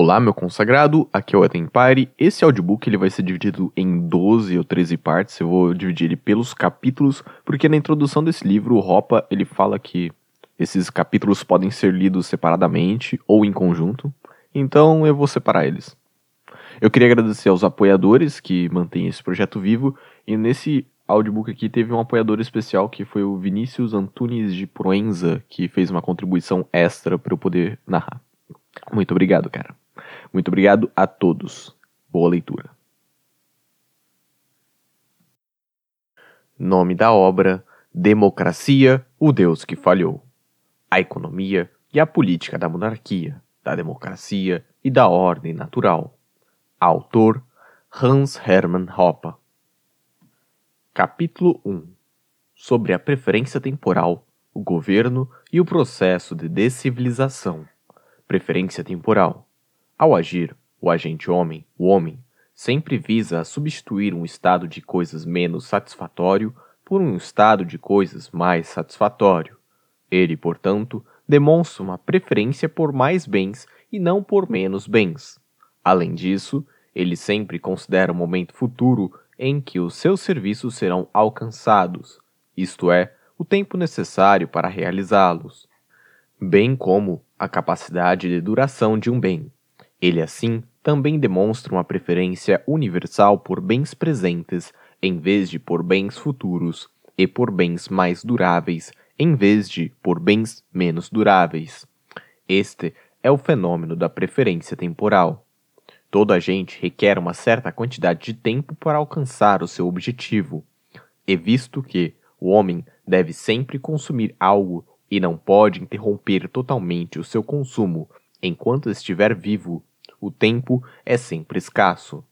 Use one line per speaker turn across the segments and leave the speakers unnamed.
Olá, meu consagrado, aqui é o Empire. Esse audiobook ele vai ser dividido em 12 ou 13 partes. Eu vou dividir ele pelos capítulos, porque na introdução desse livro, o Ropa ele fala que esses capítulos podem ser lidos separadamente ou em conjunto. Então eu vou separar eles. Eu queria agradecer aos apoiadores que mantêm esse projeto vivo, e nesse audiobook aqui teve um apoiador especial que foi o Vinícius Antunes de Proenza, que fez uma contribuição extra para eu poder narrar. Muito obrigado, cara. Muito obrigado a todos. Boa leitura. Nome da obra: Democracia, o Deus que falhou. A economia e a política da monarquia, da democracia e da ordem natural. Autor: Hans Hermann Hoppe. Capítulo 1 Sobre a preferência temporal, o governo e o processo de descivilização. Preferência temporal. Ao agir, o agente homem, o homem, sempre visa substituir um estado de coisas menos satisfatório por um estado de coisas mais satisfatório. Ele, portanto, demonstra uma preferência por mais bens e não por menos bens. Além disso, ele sempre considera o momento futuro em que os seus serviços serão alcançados, isto é, o tempo necessário para realizá-los, bem como a capacidade de duração de um bem. Ele, assim, também demonstra uma preferência universal por bens presentes em vez de por bens futuros e por bens mais duráveis em vez de por bens menos duráveis. Este é o fenômeno da preferência temporal. Todo agente requer uma certa quantidade de tempo para alcançar o seu objetivo, e visto que o homem deve sempre consumir algo e não pode interromper totalmente o seu consumo enquanto estiver vivo, o tempo é sempre escasso.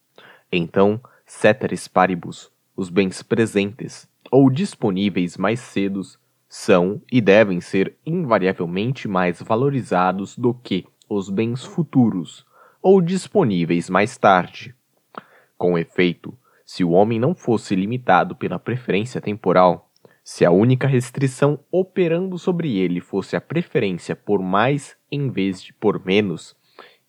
Então, ceteris paribus, os bens presentes ou disponíveis mais cedos são e devem ser invariavelmente mais valorizados do que os bens futuros ou disponíveis mais tarde. Com efeito, se o homem não fosse limitado pela preferência temporal, se a única restrição operando sobre ele fosse a preferência por mais em vez de por menos,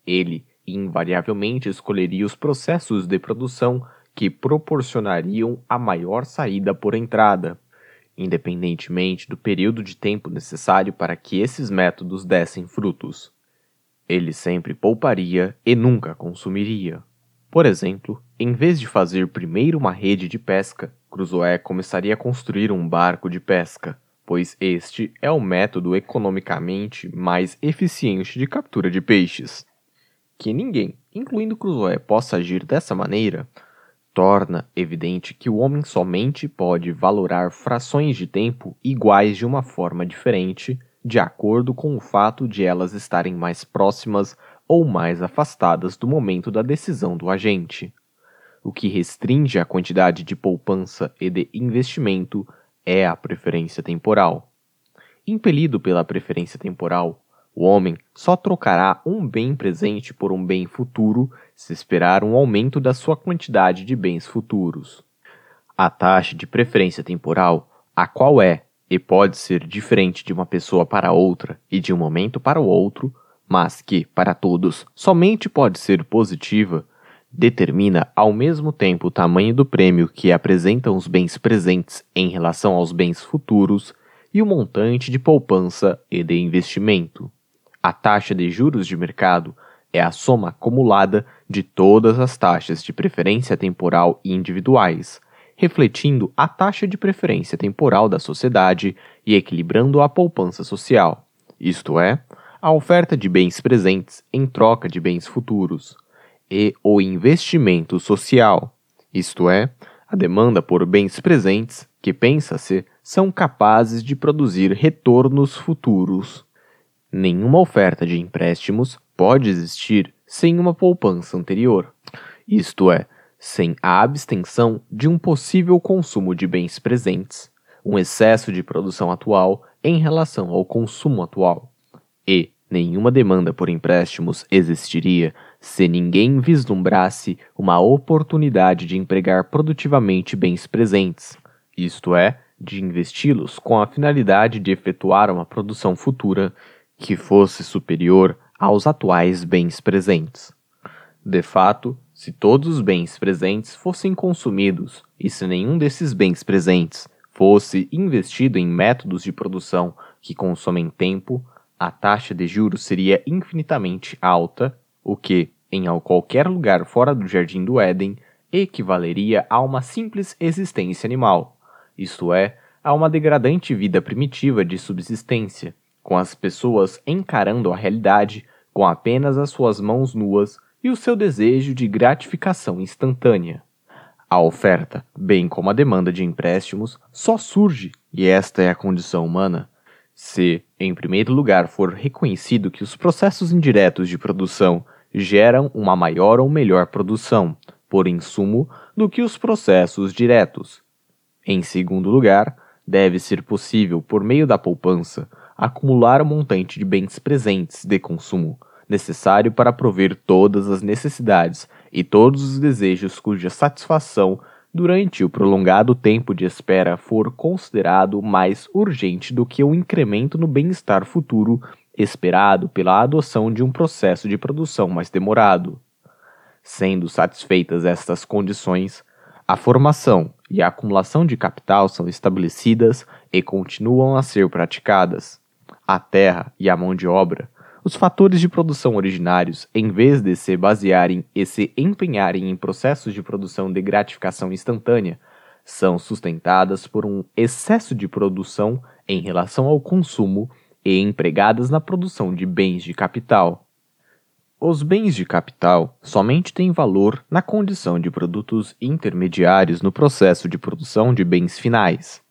ele invariavelmente escolheria os processos de produção que proporcionariam a maior saída por entrada, independentemente do período de tempo necessário para que esses métodos dessem frutos. Ele sempre pouparia e nunca consumiria. Por exemplo, em vez de fazer primeiro uma rede de pesca, Crusoe começaria a construir um barco de pesca, pois este é o método economicamente mais eficiente de captura de peixes. Que ninguém, incluindo Crusoe, possa agir dessa maneira, torna evidente que o homem somente pode valorar frações de tempo iguais de uma forma diferente de acordo com o fato de elas estarem mais próximas ou mais afastadas do momento da decisão do agente. O que restringe a quantidade de poupança e de investimento é a preferência temporal. Impelido pela preferência temporal, o homem só trocará um bem presente por um bem futuro se esperar um aumento da sua quantidade de bens futuros. A taxa de preferência temporal, a qual é, e pode ser diferente de uma pessoa para outra e de um momento para o outro, mas que, para todos, somente pode ser positiva, determina ao mesmo tempo o tamanho do prêmio que apresentam os bens presentes em relação aos bens futuros e o montante de poupança e de investimento. A taxa de juros de mercado é a soma acumulada de todas as taxas de preferência temporal individuais, refletindo a taxa de preferência temporal da sociedade e equilibrando a poupança social, isto é, a oferta de bens presentes em troca de bens futuros, e o investimento social, isto é, a demanda por bens presentes que, pensa-se, são capazes de produzir retornos futuros. Nenhuma oferta de empréstimos pode existir sem uma poupança anterior, isto é, sem a abstenção de um possível consumo de bens presentes, um excesso de produção atual em relação ao consumo atual. E nenhuma demanda por empréstimos existiria se ninguém vislumbrasse uma oportunidade de empregar produtivamente bens presentes, isto é, de investi-los com a finalidade de efetuar uma produção futura que fosse superior aos atuais bens presentes. De fato, se todos os bens presentes fossem consumidos e se nenhum desses bens presentes fosse investido em métodos de produção que consomem tempo, a taxa de juros seria infinitamente alta, o que, em qualquer lugar fora do Jardim do Éden, equivaleria a uma simples existência animal, isto é, a uma degradante vida primitiva de subsistência, com as pessoas encarando a realidade com apenas as suas mãos nuas e o seu desejo de gratificação instantânea. A oferta, bem como a demanda de empréstimos, só surge, e esta é a condição humana, se, em primeiro lugar, for reconhecido que os processos indiretos de produção geram uma maior ou melhor produção, por insumo, do que os processos diretos. Em segundo lugar, deve ser possível, por meio da poupança, acumular um montante de bens presentes de consumo necessário para prover todas as necessidades e todos os desejos cuja satisfação durante o prolongado tempo de espera for considerado mais urgente do que o incremento no bem-estar futuro esperado pela adoção de um processo de produção mais demorado. Sendo satisfeitas estas condições, a formação e a acumulação de capital são estabelecidas e continuam a ser praticadas. A terra e a mão de obra os fatores de produção originários, em vez de se basearem e se empenharem em processos de produção de gratificação instantânea, são sustentadas por um excesso de produção em relação ao consumo e empregadas na produção de bens de capital. Os bens de capital somente têm valor na condição de produtos intermediários no processo de produção de bens finais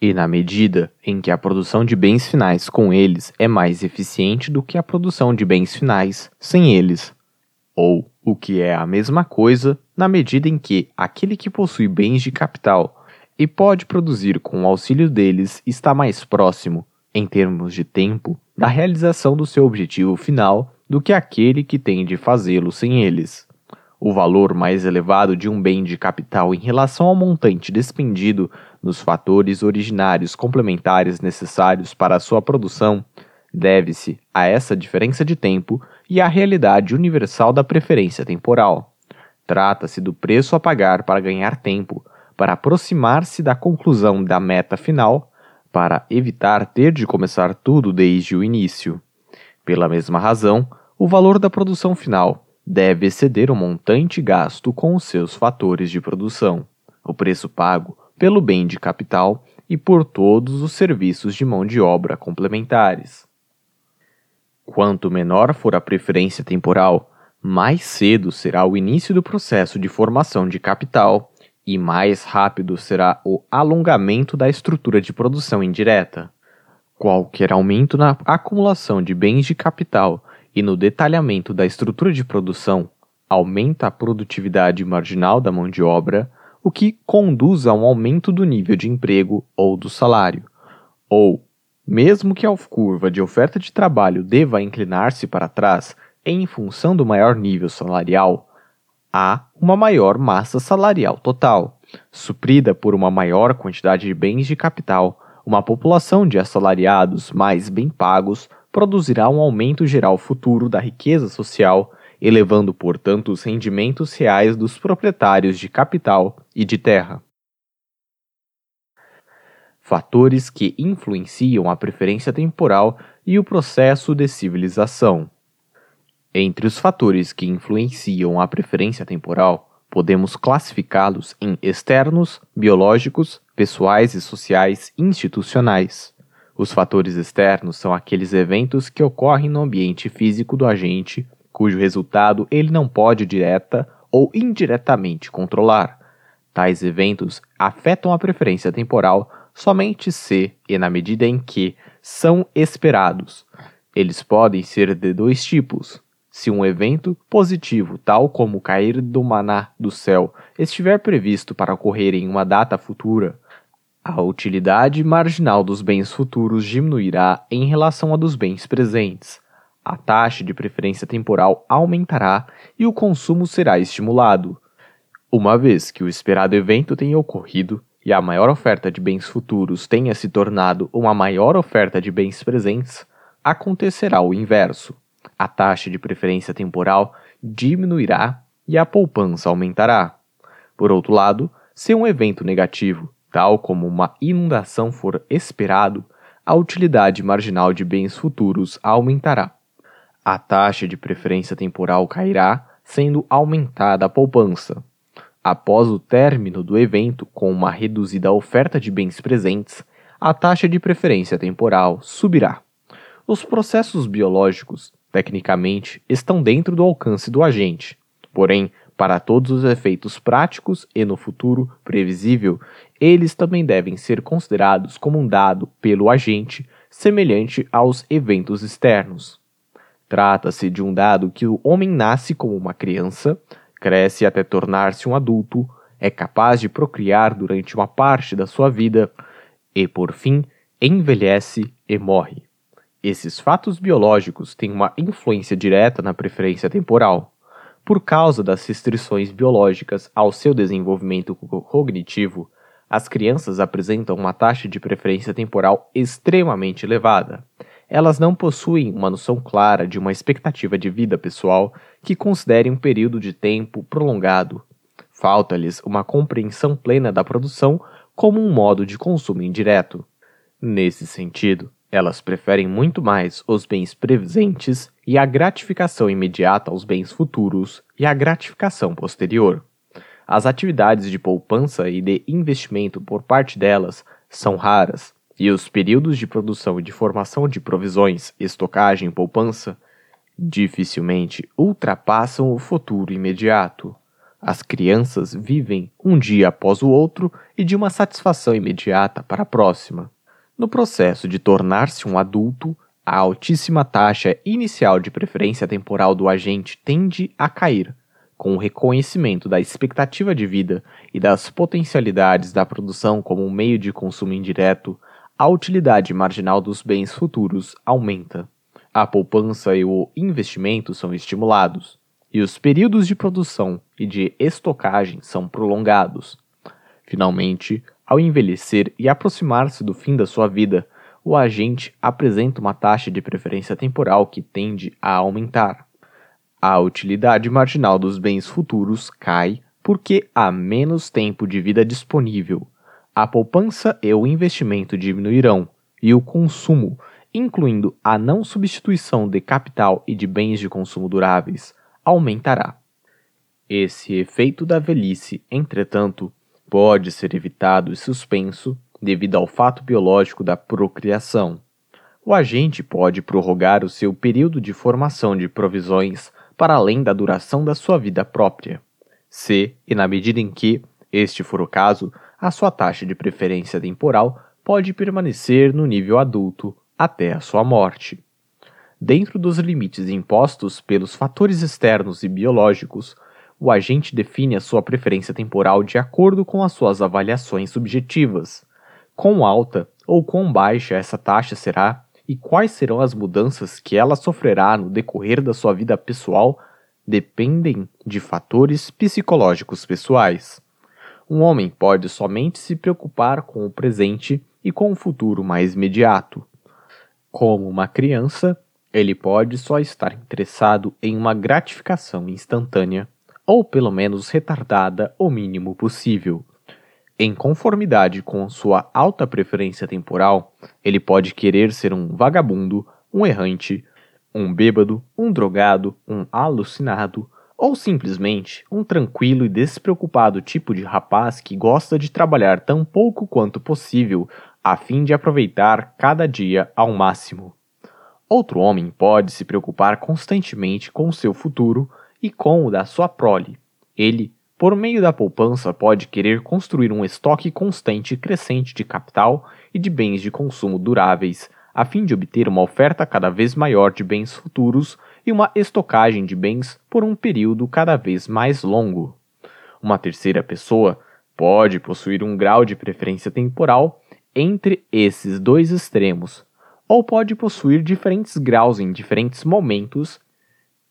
e na medida em que a produção de bens finais com eles é mais eficiente do que a produção de bens finais sem eles. Ou, o que é a mesma coisa, na medida em que aquele que possui bens de capital e pode produzir com o auxílio deles está mais próximo, em termos de tempo, da realização do seu objetivo final do que aquele que tem de fazê-lo sem eles. O valor mais elevado de um bem de capital em relação ao montante despendido nos fatores originários complementares necessários para a sua produção deve-se a essa diferença de tempo e à realidade universal da preferência temporal. Trata-se do preço a pagar para ganhar tempo, para aproximar-se da conclusão da meta final, para evitar ter de começar tudo desde o início. Pela mesma razão, o valor da produção final deve exceder o montante gasto com os seus fatores de produção. O preço pago pelo bem de capital e por todos os serviços de mão de obra complementares. Quanto menor for a preferência temporal, mais cedo será o início do processo de formação de capital e mais rápido será o alongamento da estrutura de produção indireta. Qualquer aumento na acumulação de bens de capital e no detalhamento da estrutura de produção aumenta a produtividade marginal da mão de obra, o que conduz a um aumento do nível de emprego ou do salário. Ou, mesmo que a curva de oferta de trabalho deva inclinar-se para trás em função do maior nível salarial, há uma maior massa salarial total, suprida por uma maior quantidade de bens de capital. Uma população de assalariados mais bem pagos produzirá um aumento geral futuro da riqueza social elevando, portanto, os rendimentos reais dos proprietários de capital e de terra. Fatores que influenciam a preferência temporal e o processo de civilização. Entre os fatores que influenciam a preferência temporal, podemos classificá-los em externos, biológicos, pessoais e sociais institucionais. Os fatores externos são aqueles eventos que ocorrem no ambiente físico do agente cujo resultado ele não pode direta ou indiretamente controlar. Tais eventos afetam a preferência temporal somente se e na medida em que são esperados. Eles podem ser de dois tipos. Se um evento positivo, tal como cair do maná do céu, estiver previsto para ocorrer em uma data futura, a utilidade marginal dos bens futuros diminuirá em relação à dos bens presentes a taxa de preferência temporal aumentará e o consumo será estimulado. Uma vez que o esperado evento tenha ocorrido e a maior oferta de bens futuros tenha se tornado uma maior oferta de bens presentes, acontecerá o inverso. A taxa de preferência temporal diminuirá e a poupança aumentará. Por outro lado, se um evento negativo, tal como uma inundação, for esperado, a utilidade marginal de bens futuros aumentará. A taxa de preferência temporal cairá, sendo aumentada a poupança. Após o término do evento, com uma reduzida oferta de bens presentes, a taxa de preferência temporal subirá. Os processos biológicos, tecnicamente, estão dentro do alcance do agente. Porém, para todos os efeitos práticos e no futuro previsível, eles também devem ser considerados como um dado pelo agente, semelhante aos eventos externos. Trata-se de um dado que o homem nasce como uma criança, cresce até tornar-se um adulto, é capaz de procriar durante uma parte da sua vida e, por fim, envelhece e morre. Esses fatos biológicos têm uma influência direta na preferência temporal. Por causa das restrições biológicas ao seu desenvolvimento cognitivo, as crianças apresentam uma taxa de preferência temporal extremamente elevada. Elas não possuem uma noção clara de uma expectativa de vida pessoal que considere um período de tempo prolongado. Falta-lhes uma compreensão plena da produção como um modo de consumo indireto. Nesse sentido, elas preferem muito mais os bens presentes e a gratificação imediata aos bens futuros e a gratificação posterior. As atividades de poupança e de investimento por parte delas são raras, e os períodos de produção e de formação de provisões, estocagem e poupança dificilmente ultrapassam o futuro imediato. As crianças vivem um dia após o outro e de uma satisfação imediata para a próxima. No processo de tornar-se um adulto, a altíssima taxa inicial de preferência temporal do agente tende a cair, com o reconhecimento da expectativa de vida e das potencialidades da produção como um meio de consumo indireto, a utilidade marginal dos bens futuros aumenta. A poupança e o investimento são estimulados e os períodos de produção e de estocagem são prolongados. Finalmente, ao envelhecer e aproximar-se do fim da sua vida, o agente apresenta uma taxa de preferência temporal que tende a aumentar. A utilidade marginal dos bens futuros cai porque há menos tempo de vida disponível. A poupança e o investimento diminuirão, e o consumo, incluindo a não substituição de capital e de bens de consumo duráveis, aumentará. Esse efeito da velhice, entretanto, pode ser evitado e suspenso devido ao fato biológico da procriação. O agente pode prorrogar o seu período de formação de provisões para além da duração da sua vida própria. Se, e na medida em que este for o caso, a sua taxa de preferência temporal pode permanecer no nível adulto até a sua morte. Dentro dos limites impostos pelos fatores externos e biológicos, o agente define a sua preferência temporal de acordo com as suas avaliações subjetivas. Quão alta ou quão baixa essa taxa será e quais serão as mudanças que ela sofrerá no decorrer da sua vida pessoal dependem de fatores psicológicos pessoais. Um homem pode somente se preocupar com o presente e com o futuro mais imediato. Como uma criança, ele pode só estar interessado em uma gratificação instantânea, ou pelo menos retardada o mínimo possível. Em conformidade com sua alta preferência temporal, ele pode querer ser um vagabundo, um errante, um bêbado, um drogado, um alucinado, ou simplesmente um tranquilo e despreocupado tipo de rapaz que gosta de trabalhar tão pouco quanto possível a fim de aproveitar cada dia ao máximo. Outro homem pode se preocupar constantemente com seu futuro e com o da sua prole. Ele, por meio da poupança, pode querer construir um estoque constante e crescente de capital e de bens de consumo duráveis, a fim de obter uma oferta cada vez maior de bens futuros e uma estocagem de bens por um período cada vez mais longo. Uma terceira pessoa pode possuir um grau de preferência temporal entre esses dois extremos, ou pode possuir diferentes graus em diferentes momentos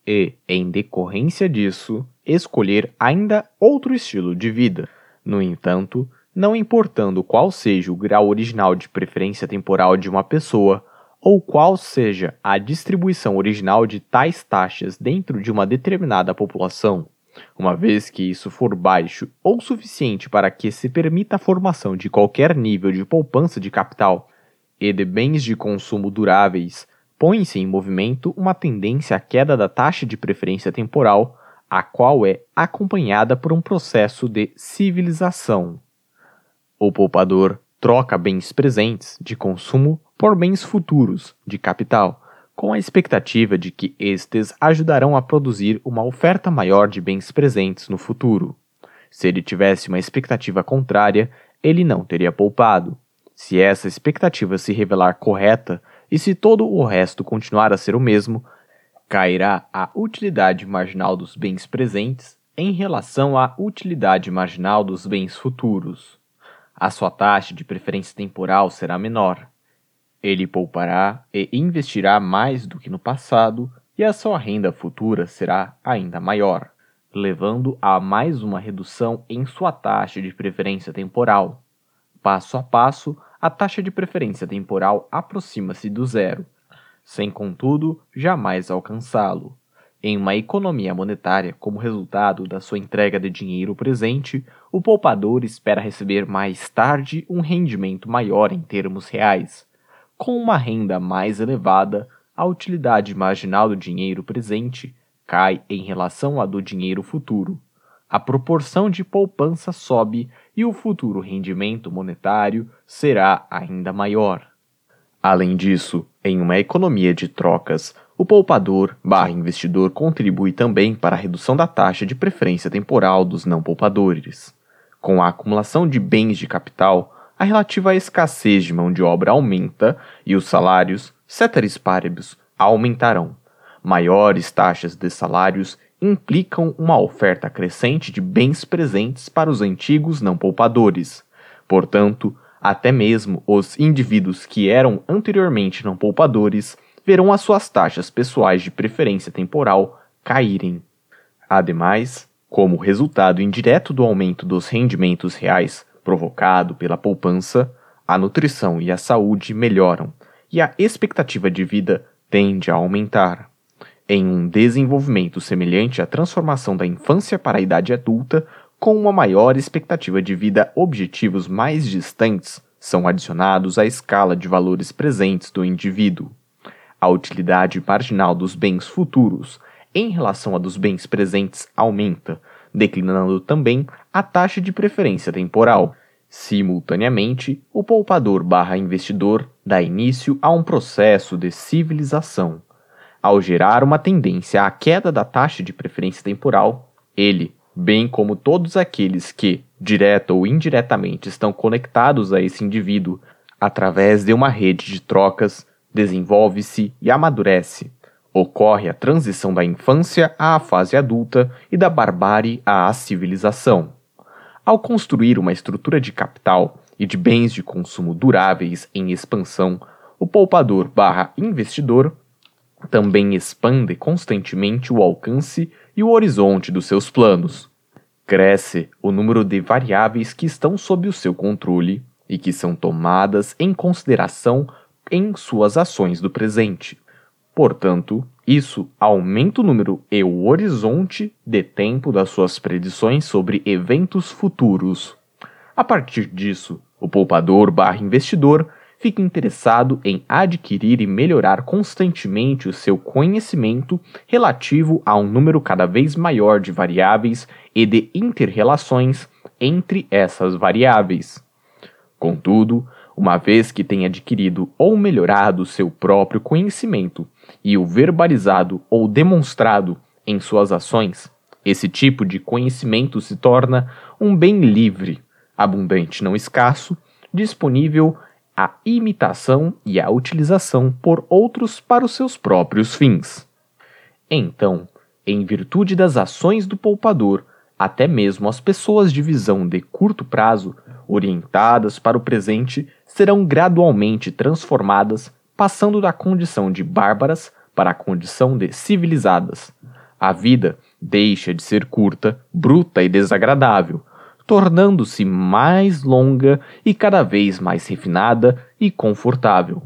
e, em decorrência disso, escolher ainda outro estilo de vida. No entanto, não importando qual seja o grau original de preferência temporal de uma pessoa, ou qual seja a distribuição original de tais taxas dentro de uma determinada população, uma vez que isso for baixo ou suficiente para que se permita a formação de qualquer nível de poupança de capital e de bens de consumo duráveis, põe-se em movimento uma tendência à queda da taxa de preferência temporal, a qual é acompanhada por um processo de civilização. O poupador troca bens presentes de consumo por bens futuros de capital, com a expectativa de que estes ajudarão a produzir uma oferta maior de bens presentes no futuro. Se ele tivesse uma expectativa contrária, ele não teria poupado. Se essa expectativa se revelar correta e se todo o resto continuar a ser o mesmo, cairá a utilidade marginal dos bens presentes em relação à utilidade marginal dos bens futuros. A sua taxa de preferência temporal será menor ele poupará e investirá mais do que no passado, e a sua renda futura será ainda maior, levando a mais uma redução em sua taxa de preferência temporal. Passo a passo, a taxa de preferência temporal aproxima-se do zero, sem contudo jamais alcançá-lo. Em uma economia monetária, como resultado da sua entrega de dinheiro presente, o poupador espera receber mais tarde um rendimento maior em termos reais, com uma renda mais elevada, a utilidade marginal do dinheiro presente cai em relação à do dinheiro futuro. A proporção de poupança sobe e o futuro rendimento monetário será ainda maior. Além disso, em uma economia de trocas, o poupador barra investidor contribui também para a redução da taxa de preferência temporal dos não poupadores. Com a acumulação de bens de capital, a relativa escassez de mão de obra aumenta e os salários, ceteris paribus, aumentarão. Maiores taxas de salários implicam uma oferta crescente de bens presentes para os antigos não poupadores. Portanto, até mesmo os indivíduos que eram anteriormente não poupadores verão as suas taxas pessoais de preferência temporal caírem. Ademais, como resultado indireto do aumento dos rendimentos reais provocado pela poupança, a nutrição e a saúde melhoram e a expectativa de vida tende a aumentar. Em um desenvolvimento semelhante à transformação da infância para a idade adulta, com uma maior expectativa de vida, objetivos mais distantes são adicionados à escala de valores presentes do indivíduo. A utilidade marginal dos bens futuros em relação à dos bens presentes aumenta, declinando também a taxa de preferência temporal. Simultaneamente, o poupador barra investidor dá início a um processo de civilização. Ao gerar uma tendência à queda da taxa de preferência temporal, ele, bem como todos aqueles que, direta ou indiretamente, estão conectados a esse indivíduo através de uma rede de trocas, desenvolve-se e amadurece, Ocorre a transição da infância à fase adulta e da barbárie à civilização. Ao construir uma estrutura de capital e de bens de consumo duráveis em expansão, o poupador barra investidor também expande constantemente o alcance e o horizonte dos seus planos. Cresce o número de variáveis que estão sob o seu controle e que são tomadas em consideração em suas ações do presente. Portanto, isso aumenta o número e o horizonte de tempo das suas predições sobre eventos futuros. A partir disso, o poupador fica interessado em adquirir e melhorar constantemente o seu conhecimento relativo a um número cada vez maior de variáveis e de interrelações entre essas variáveis. Contudo, uma vez que tenha adquirido ou melhorado seu próprio conhecimento e o verbalizado ou demonstrado em suas ações, esse tipo de conhecimento se torna um bem livre, abundante, não escasso, disponível à imitação e à utilização por outros para os seus próprios fins. Então, em virtude das ações do poupador, até mesmo as pessoas de visão de curto prazo, orientadas para o presente, serão gradualmente transformadas, passando da condição de bárbaras para a condição de civilizadas. A vida deixa de ser curta, bruta e desagradável, tornando-se mais longa e cada vez mais refinada e confortável.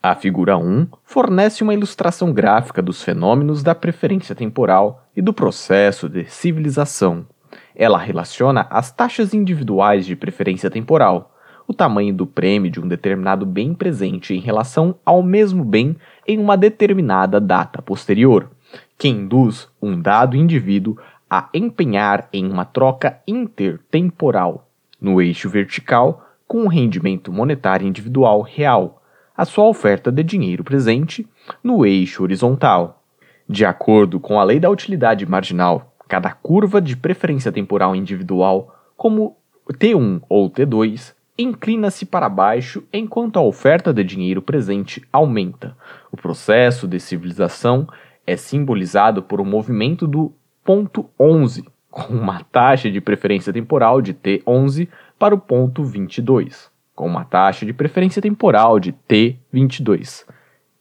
A figura 1 fornece uma ilustração gráfica dos fenômenos da preferência temporal e do processo de civilização. Ela relaciona as taxas individuais de preferência temporal, o tamanho do prêmio de um determinado bem presente em relação ao mesmo bem em uma determinada data posterior, que induz um dado indivíduo a empenhar em uma troca intertemporal, no eixo vertical, com o rendimento monetário individual real, a sua oferta de dinheiro presente, no eixo horizontal. De acordo com a lei da utilidade marginal, cada curva de preferência temporal individual, como T1 ou T2, inclina-se para baixo enquanto a oferta de dinheiro presente aumenta. O processo de civilização é simbolizado por um movimento do ponto 11, com uma taxa de preferência temporal de T11 para o ponto 22, com uma taxa de preferência temporal de T22.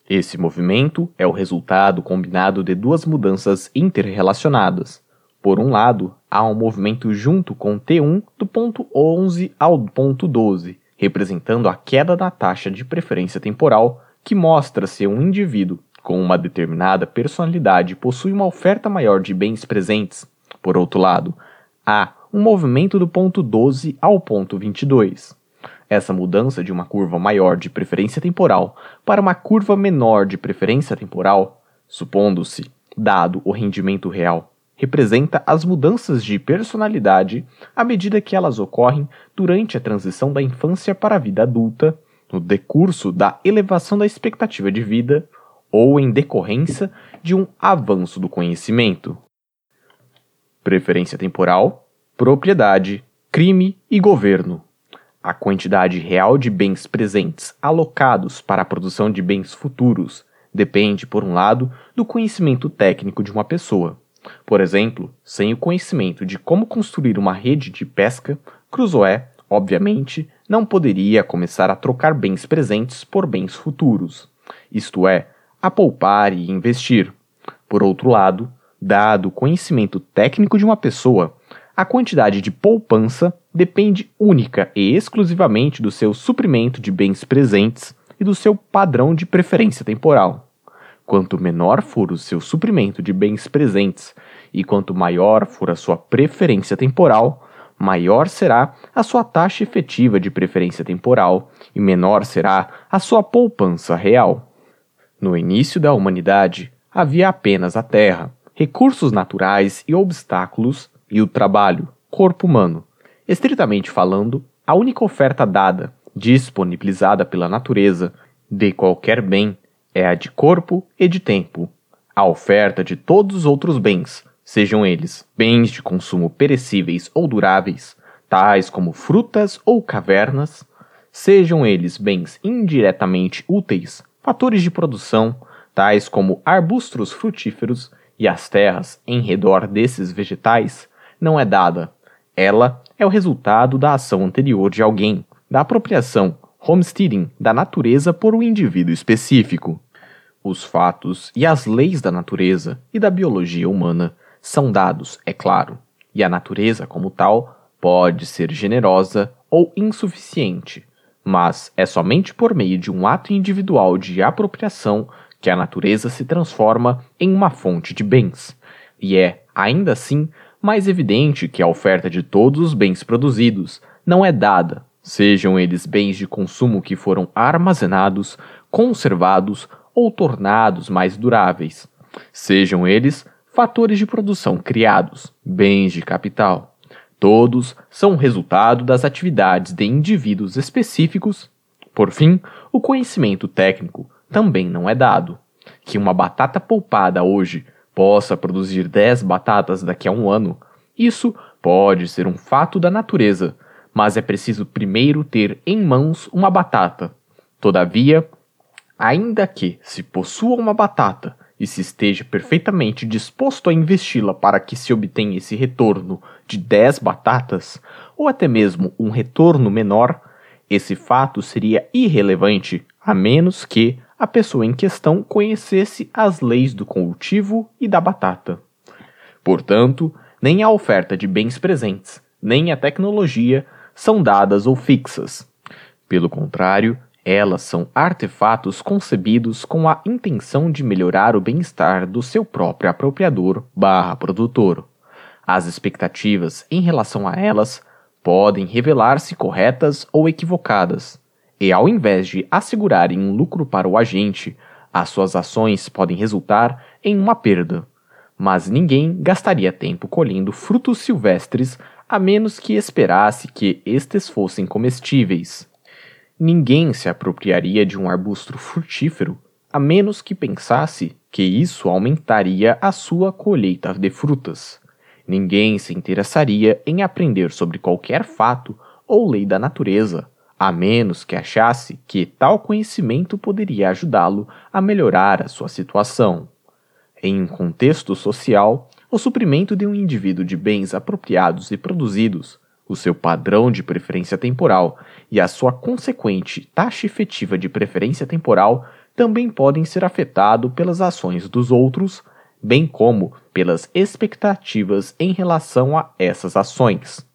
Esse movimento é o resultado combinado de duas mudanças interrelacionadas. Por um lado, há um movimento junto com T1 do ponto 11 ao ponto 12, representando a queda da taxa de preferência temporal, que mostra se um indivíduo com uma determinada personalidade possui uma oferta maior de bens presentes. Por outro lado, há um movimento do ponto 12 ao ponto 22. Essa mudança de uma curva maior de preferência temporal para uma curva menor de preferência temporal, supondo-se dado o rendimento real, representa as mudanças de personalidade à medida que elas ocorrem durante a transição da infância para a vida adulta, no decurso da elevação da expectativa de vida ou em decorrência de um avanço do conhecimento. Preferência temporal, propriedade, crime e governo. A quantidade real de bens presentes alocados para a produção de bens futuros depende, por um lado, do conhecimento técnico de uma pessoa. Por exemplo, sem o conhecimento de como construir uma rede de pesca, Crusoe, obviamente, não poderia começar a trocar bens presentes por bens futuros. Isto é, a poupar e investir. Por outro lado, dado o conhecimento técnico de uma pessoa, a quantidade de poupança depende única e exclusivamente do seu suprimento de bens presentes e do seu padrão de preferência temporal. Quanto menor for o seu suprimento de bens presentes e quanto maior for a sua preferência temporal, maior será a sua taxa efetiva de preferência temporal e menor será a sua poupança real. No início da humanidade, havia apenas a terra, recursos naturais e obstáculos, e o trabalho, corpo humano. Estritamente falando, a única oferta dada, disponibilizada pela natureza, de qualquer bem, é a de corpo e de tempo. A oferta de todos os outros bens, sejam eles bens de consumo perecíveis ou duráveis, tais como frutas ou cavernas, sejam eles bens indiretamente úteis, fatores de produção, tais como arbustos frutíferos e as terras em redor desses vegetais, não é dada. Ela é o resultado da ação anterior de alguém, da apropriação, homesteading, da natureza por um indivíduo específico. Os fatos e as leis da natureza e da biologia humana são dados, é claro, e a natureza, como tal, pode ser generosa ou insuficiente, mas é somente por meio de um ato individual de apropriação que a natureza se transforma em uma fonte de bens. E é, ainda assim, mais evidente que a oferta de todos os bens produzidos não é dada, sejam eles bens de consumo que foram armazenados, conservados ou tornados mais duráveis, sejam eles fatores de produção criados, bens de capital. Todos são resultado das atividades de indivíduos específicos. Por fim, o conhecimento técnico também não é dado. Que uma batata poupada hoje possa produzir 10 batatas daqui a um ano, isso pode ser um fato da natureza, mas é preciso primeiro ter em mãos uma batata. Todavia, ainda que se possua uma batata e se esteja perfeitamente disposto a investi-la para que se obtenha esse retorno de 10 batatas, ou até mesmo um retorno menor, esse fato seria irrelevante a menos que a pessoa em questão conhecesse as leis do cultivo e da batata. Portanto, nem a oferta de bens presentes, nem a tecnologia são dadas ou fixas. Pelo contrário, Elas são artefatos concebidos com a intenção de melhorar o bem-estar do seu próprio apropriador barra produtor. As expectativas em relação a elas podem revelar-se corretas ou equivocadas, e ao invés de assegurarem um lucro para o agente, as suas ações podem resultar em uma perda. Mas ninguém gastaria tempo colhendo frutos silvestres a menos que esperasse que estes fossem comestíveis. Ninguém se apropriaria de um arbusto frutífero a menos que pensasse que isso aumentaria a sua colheita de frutas. Ninguém se interessaria em aprender sobre qualquer fato ou lei da natureza, a menos que achasse que tal conhecimento poderia ajudá-lo a melhorar a sua situação. Em um contexto social, o suprimento de um indivíduo de bens apropriados e produzidos, o seu padrão de preferência temporal e a sua consequente taxa efetiva de preferência temporal também podem ser afetados pelas ações dos outros bem como pelas expectativas em relação a essas ações.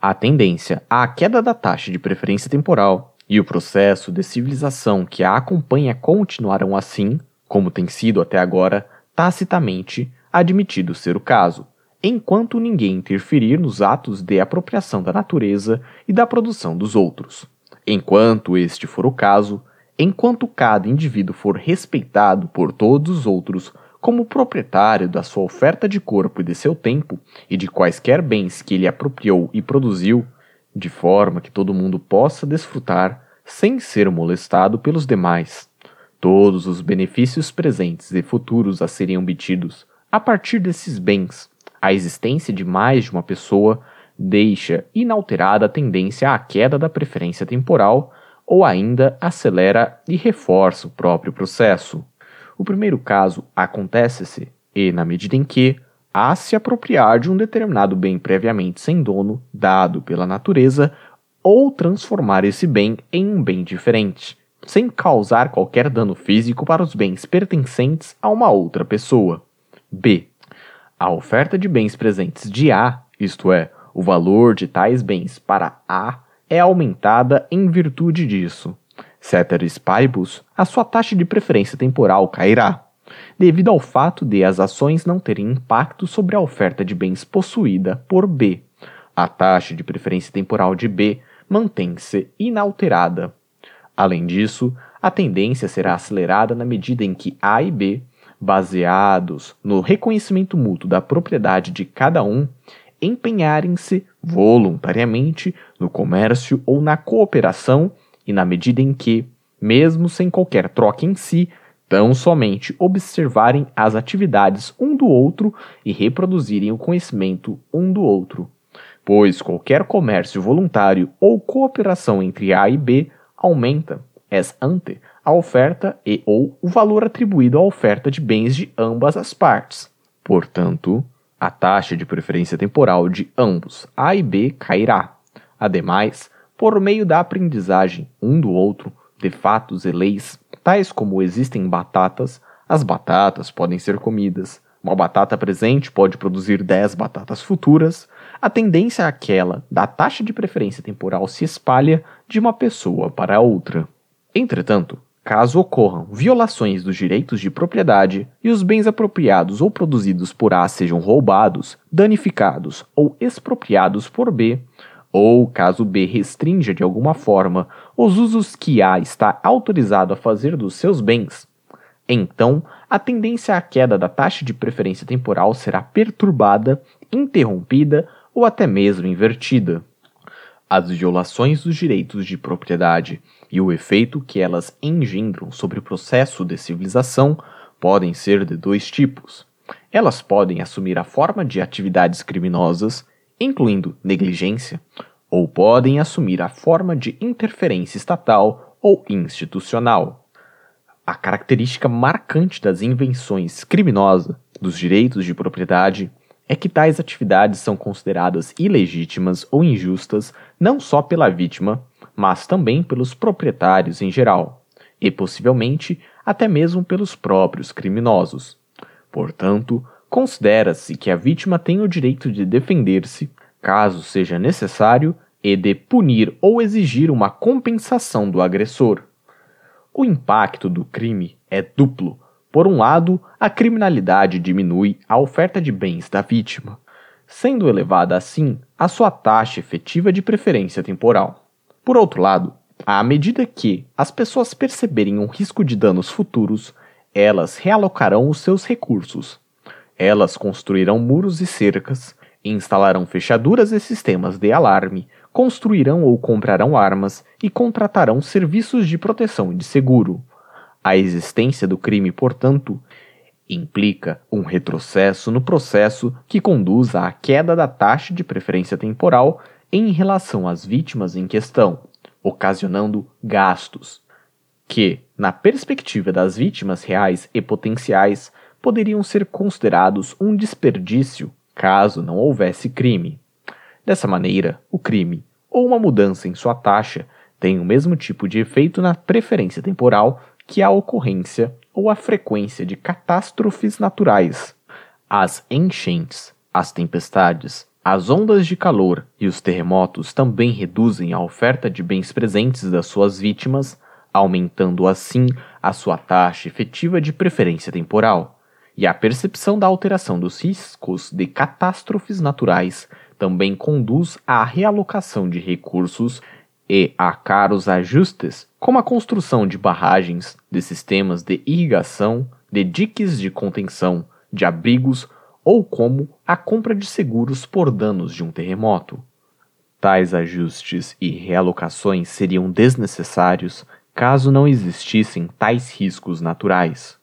A tendência à queda da taxa de preferência temporal e o processo de civilização que a acompanha continuarão assim, como tem sido até agora, tacitamente admitido ser o caso, enquanto ninguém interferir nos atos de apropriação da natureza e da produção dos outros. Enquanto este for o caso, enquanto cada indivíduo for respeitado por todos os outros como proprietário da sua oferta de corpo e de seu tempo e de quaisquer bens que ele apropriou e produziu, de forma que todo mundo possa desfrutar sem ser molestado pelos demais. Todos os benefícios presentes e futuros a serem obtidos a partir desses bens, a existência de mais de uma pessoa deixa inalterada a tendência à queda da preferência temporal ou ainda acelera e reforça o próprio processo. O primeiro caso acontece-se, e na medida em que a se apropriar de um determinado bem previamente sem dono, dado pela natureza, ou transformar esse bem em um bem diferente, sem causar qualquer dano físico para os bens pertencentes a uma outra pessoa. B. A oferta de bens presentes de A, isto é, o valor de tais bens para A, é aumentada em virtude disso. Ceteris paribus, a sua taxa de preferência temporal cairá, devido ao fato de as ações não terem impacto sobre a oferta de bens possuída por B. A taxa de preferência temporal de B mantém-se inalterada. Além disso, a tendência será acelerada na medida em que A e B, baseados no reconhecimento mútuo da propriedade de cada um, empenharem-se voluntariamente no comércio ou na cooperação e na medida em que, mesmo sem qualquer troca em si, tão somente observarem as atividades um do outro e reproduzirem o conhecimento um do outro. Pois qualquer comércio voluntário ou cooperação entre A e B aumenta, ex ante, a oferta e ou o valor atribuído à oferta de bens de ambas as partes. Portanto, a taxa de preferência temporal de ambos A e B cairá. Ademais, por meio da aprendizagem um do outro de fatos e leis, tais como existem batatas, as batatas podem ser comidas, uma batata presente pode produzir 10 batatas futuras, a tendência àquela da taxa de preferência temporal se espalha de uma pessoa para outra. Entretanto, caso ocorram violações dos direitos de propriedade e os bens apropriados ou produzidos por A sejam roubados, danificados ou expropriados por B, ou caso B restrinja de alguma forma os usos que A está autorizado a fazer dos seus bens, então a tendência à queda da taxa de preferência temporal será perturbada, interrompida ou até mesmo invertida. As violações dos direitos de propriedade e o efeito que elas engendram sobre o processo de civilização podem ser de dois tipos. Elas podem assumir a forma de atividades criminosas incluindo negligência, ou podem assumir a forma de interferência estatal ou institucional. A característica marcante das invenções criminosas dos direitos de propriedade é que tais atividades são consideradas ilegítimas ou injustas não só pela vítima, mas também pelos proprietários em geral, e possivelmente até mesmo pelos próprios criminosos. Portanto, Considera-se que a vítima tem o direito de defender-se, caso seja necessário, e de punir ou exigir uma compensação do agressor. O impacto do crime é duplo. Por um lado, a criminalidade diminui a oferta de bens da vítima, sendo elevada assim a sua taxa efetiva de preferência temporal. Por outro lado, à medida que as pessoas perceberem um risco de danos futuros, elas realocarão os seus recursos. Elas construirão muros e cercas, instalarão fechaduras e sistemas de alarme, construirão ou comprarão armas e contratarão serviços de proteção e de seguro. A existência do crime, portanto, implica um retrocesso no processo que conduz à queda da taxa de preferência temporal em relação às vítimas em questão ocasionando gastos, que, na perspectiva das vítimas reais e potenciais, poderiam ser considerados um desperdício caso não houvesse crime. Dessa maneira, o crime, ou uma mudança em sua taxa, tem o mesmo tipo de efeito na preferência temporal que a ocorrência ou a frequência de catástrofes naturais. As enchentes, as tempestades, as ondas de calor e os terremotos também reduzem a oferta de bens presentes das suas vítimas, aumentando assim a sua taxa efetiva de preferência temporal. E a percepção da alteração dos riscos de catástrofes naturais também conduz à realocação de recursos e a caros ajustes, como a construção de barragens, de sistemas de irrigação, de diques de contenção, de abrigos ou como a compra de seguros por danos de um terremoto. Tais ajustes e realocações seriam desnecessários caso não existissem tais riscos naturais.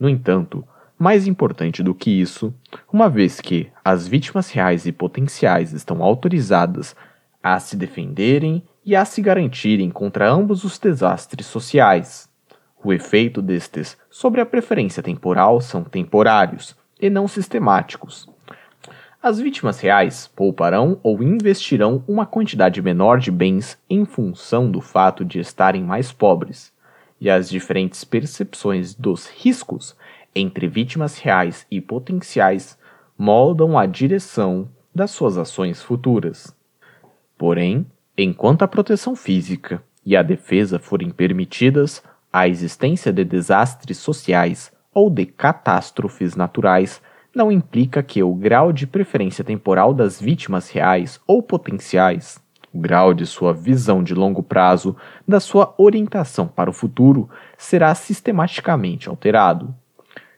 No entanto, mais importante do que isso, uma vez que as vítimas reais e potenciais estão autorizadas a se defenderem e a se garantirem contra ambos os desastres sociais. O efeito destes sobre a preferência temporal são temporários, e não sistemáticos. As vítimas reais pouparão ou investirão uma quantidade menor de bens em função do fato de estarem mais pobres, e as diferentes percepções dos riscos entre vítimas reais e potenciais moldam a direção das suas ações futuras. Porém, enquanto a proteção física e a defesa forem permitidas, a existência de desastres sociais ou de catástrofes naturais não implica que o grau de preferência temporal das vítimas reais ou potenciais, o grau de sua visão de longo prazo, da sua orientação para o futuro, será sistematicamente alterado.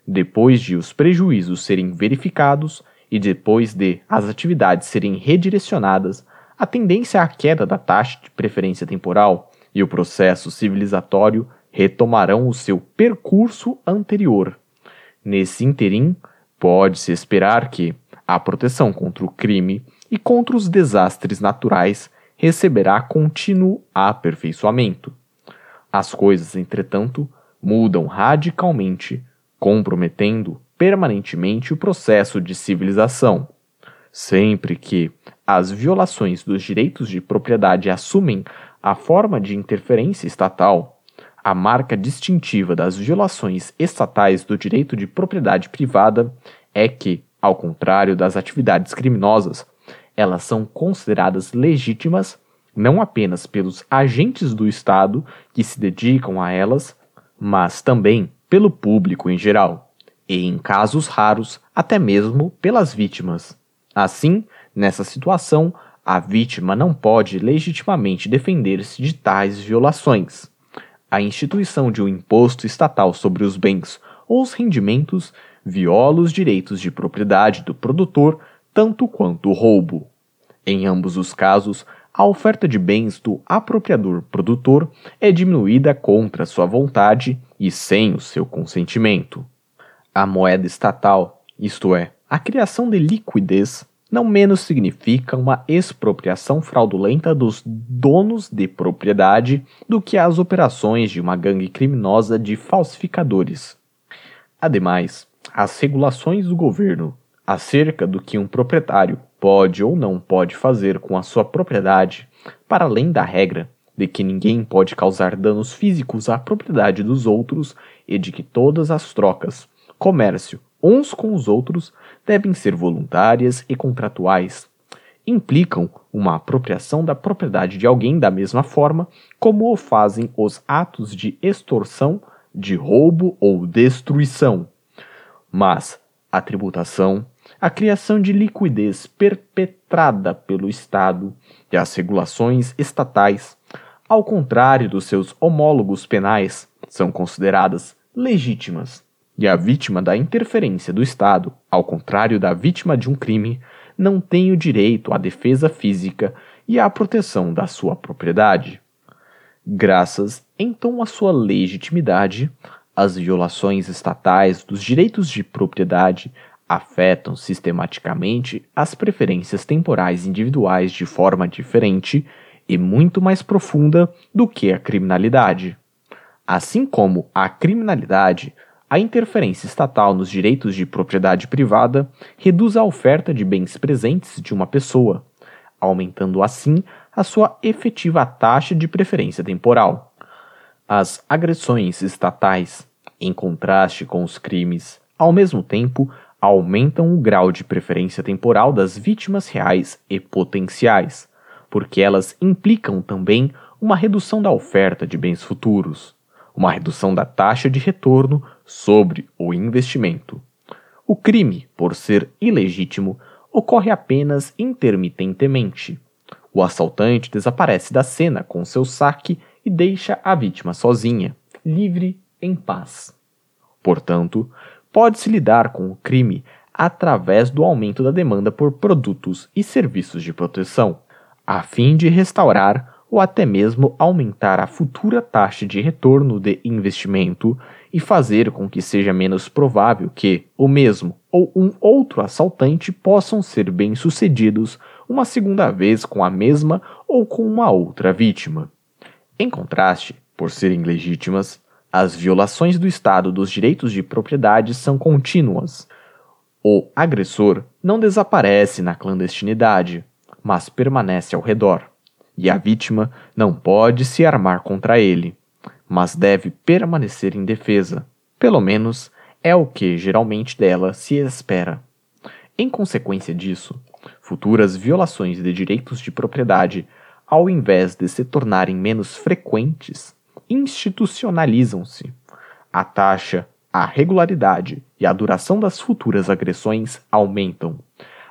Depois de os prejuízos serem verificados e depois de as atividades serem redirecionadas, a tendência à queda da taxa de preferência temporal e o processo civilizatório retomarão o seu percurso anterior. Nesse interim, pode-se esperar que a proteção contra o crime e contra os desastres naturais receberá contínuo aperfeiçoamento. As coisas, entretanto, mudam radicalmente, comprometendo permanentemente o processo de civilização. Sempre que as violações dos direitos de propriedade assumem a forma de interferência estatal, a marca distintiva das violações estatais do direito de propriedade privada é que, ao contrário das atividades criminosas, elas são consideradas legítimas não apenas pelos agentes do Estado que se dedicam a elas, mas também pelo público em geral, e em casos raros, até mesmo pelas vítimas. Assim, nessa situação, a vítima não pode legitimamente defender-se de tais violações a instituição de um imposto estatal sobre os bens ou os rendimentos viola os direitos de propriedade do produtor tanto quanto o roubo. Em ambos os casos, a oferta de bens do apropriador produtor é diminuída contra sua vontade e sem o seu consentimento. A moeda estatal, isto é, a criação de liquidez, não menos significa uma expropriação fraudulenta dos donos de propriedade do que as operações de uma gangue criminosa de falsificadores. Ademais, as regulações do governo acerca do que um proprietário pode ou não pode fazer com a sua propriedade, para além da regra de que ninguém pode causar danos físicos à propriedade dos outros e de que todas as trocas, comércio uns com os outros devem ser voluntárias e contratuais, implicam uma apropriação da propriedade de alguém da mesma forma como o fazem os atos de extorsão, de roubo ou destruição. Mas a tributação, a criação de liquidez perpetrada pelo Estado e as regulações estatais, ao contrário dos seus homólogos penais, são consideradas legítimas. E a vítima da interferência do Estado, ao contrário da vítima de um crime, não tem o direito à defesa física e à proteção da sua propriedade. Graças, então, à sua legitimidade, as violações estatais dos direitos de propriedade afetam sistematicamente as preferências temporais individuais de forma diferente e muito mais profunda do que a criminalidade. Assim como a criminalidade a interferência estatal nos direitos de propriedade privada reduz a oferta de bens presentes de uma pessoa, aumentando assim a sua efetiva taxa de preferência temporal. As agressões estatais, em contraste com os crimes, ao mesmo tempo aumentam o grau de preferência temporal das vítimas reais e potenciais, porque elas implicam também uma redução da oferta de bens futuros uma redução da taxa de retorno sobre o investimento. O crime, por ser ilegítimo, ocorre apenas intermitentemente. O assaltante desaparece da cena com seu saque e deixa a vítima sozinha, livre, em paz. Portanto, pode-se lidar com o crime através do aumento da demanda por produtos e serviços de proteção, a fim de restaurar ou até mesmo aumentar a futura taxa de retorno de investimento e fazer com que seja menos provável que o mesmo ou um outro assaltante possam ser bem-sucedidos uma segunda vez com a mesma ou com uma outra vítima. Em contraste, por serem legítimas, as violações do Estado dos direitos de propriedade são contínuas. O agressor não desaparece na clandestinidade, mas permanece ao redor e a vítima não pode se armar contra ele, mas deve permanecer em defesa. Pelo menos é o que geralmente dela se espera. Em consequência disso, futuras violações de direitos de propriedade, ao invés de se tornarem menos frequentes, institucionalizam-se. A taxa, a regularidade e a duração das futuras agressões aumentam.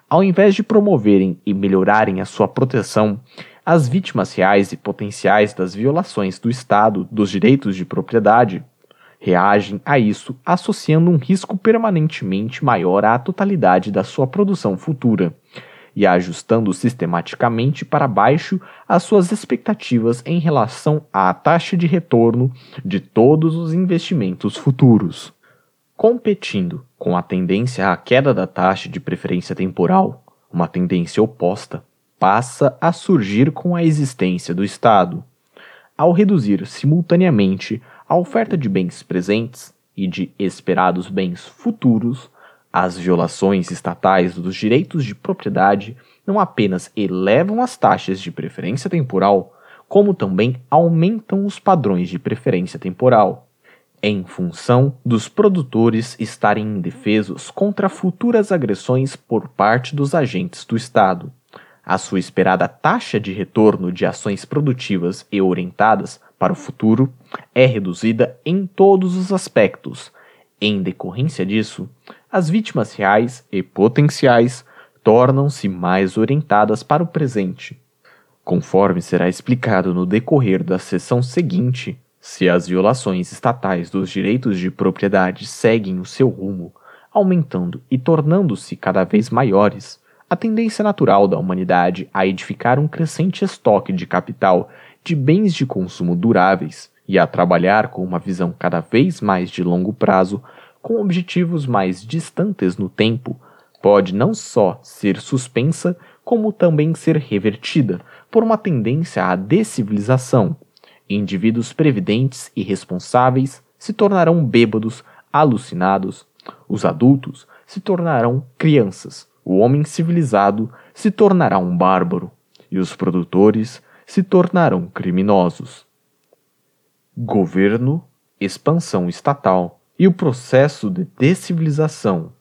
Ao invés de promoverem e melhorarem a sua proteção, as vítimas reais e potenciais das violações do Estado dos direitos de propriedade reagem a isso associando um risco permanentemente maior à totalidade da sua produção futura e ajustando sistematicamente para baixo as suas expectativas em relação à taxa de retorno de todos os investimentos futuros. Competindo com a tendência à queda da taxa de preferência temporal, uma tendência oposta, passa a surgir com a existência do Estado. Ao reduzir simultaneamente a oferta de bens presentes e de esperados bens futuros, as violações estatais dos direitos de propriedade não apenas elevam as taxas de preferência temporal, como também aumentam os padrões de preferência temporal, em função dos produtores estarem indefesos contra futuras agressões por parte dos agentes do Estado. A sua esperada taxa de retorno de ações produtivas e orientadas para o futuro é reduzida em todos os aspectos. Em decorrência disso, as vítimas reais e potenciais tornam-se mais orientadas para o presente. Conforme será explicado no decorrer da sessão seguinte, se as violações estatais dos direitos de propriedade seguem o seu rumo, aumentando e tornando-se cada vez maiores, a tendência natural da humanidade a edificar um crescente estoque de capital de bens de consumo duráveis e a trabalhar com uma visão cada vez mais de longo prazo, com objetivos mais distantes no tempo, pode não só ser suspensa, como também ser revertida por uma tendência à decivilização. Indivíduos previdentes e responsáveis se tornarão bêbados, alucinados. Os adultos se tornarão crianças o homem civilizado se tornará um bárbaro e os produtores se tornarão criminosos. Governo, expansão estatal e o processo de decivilização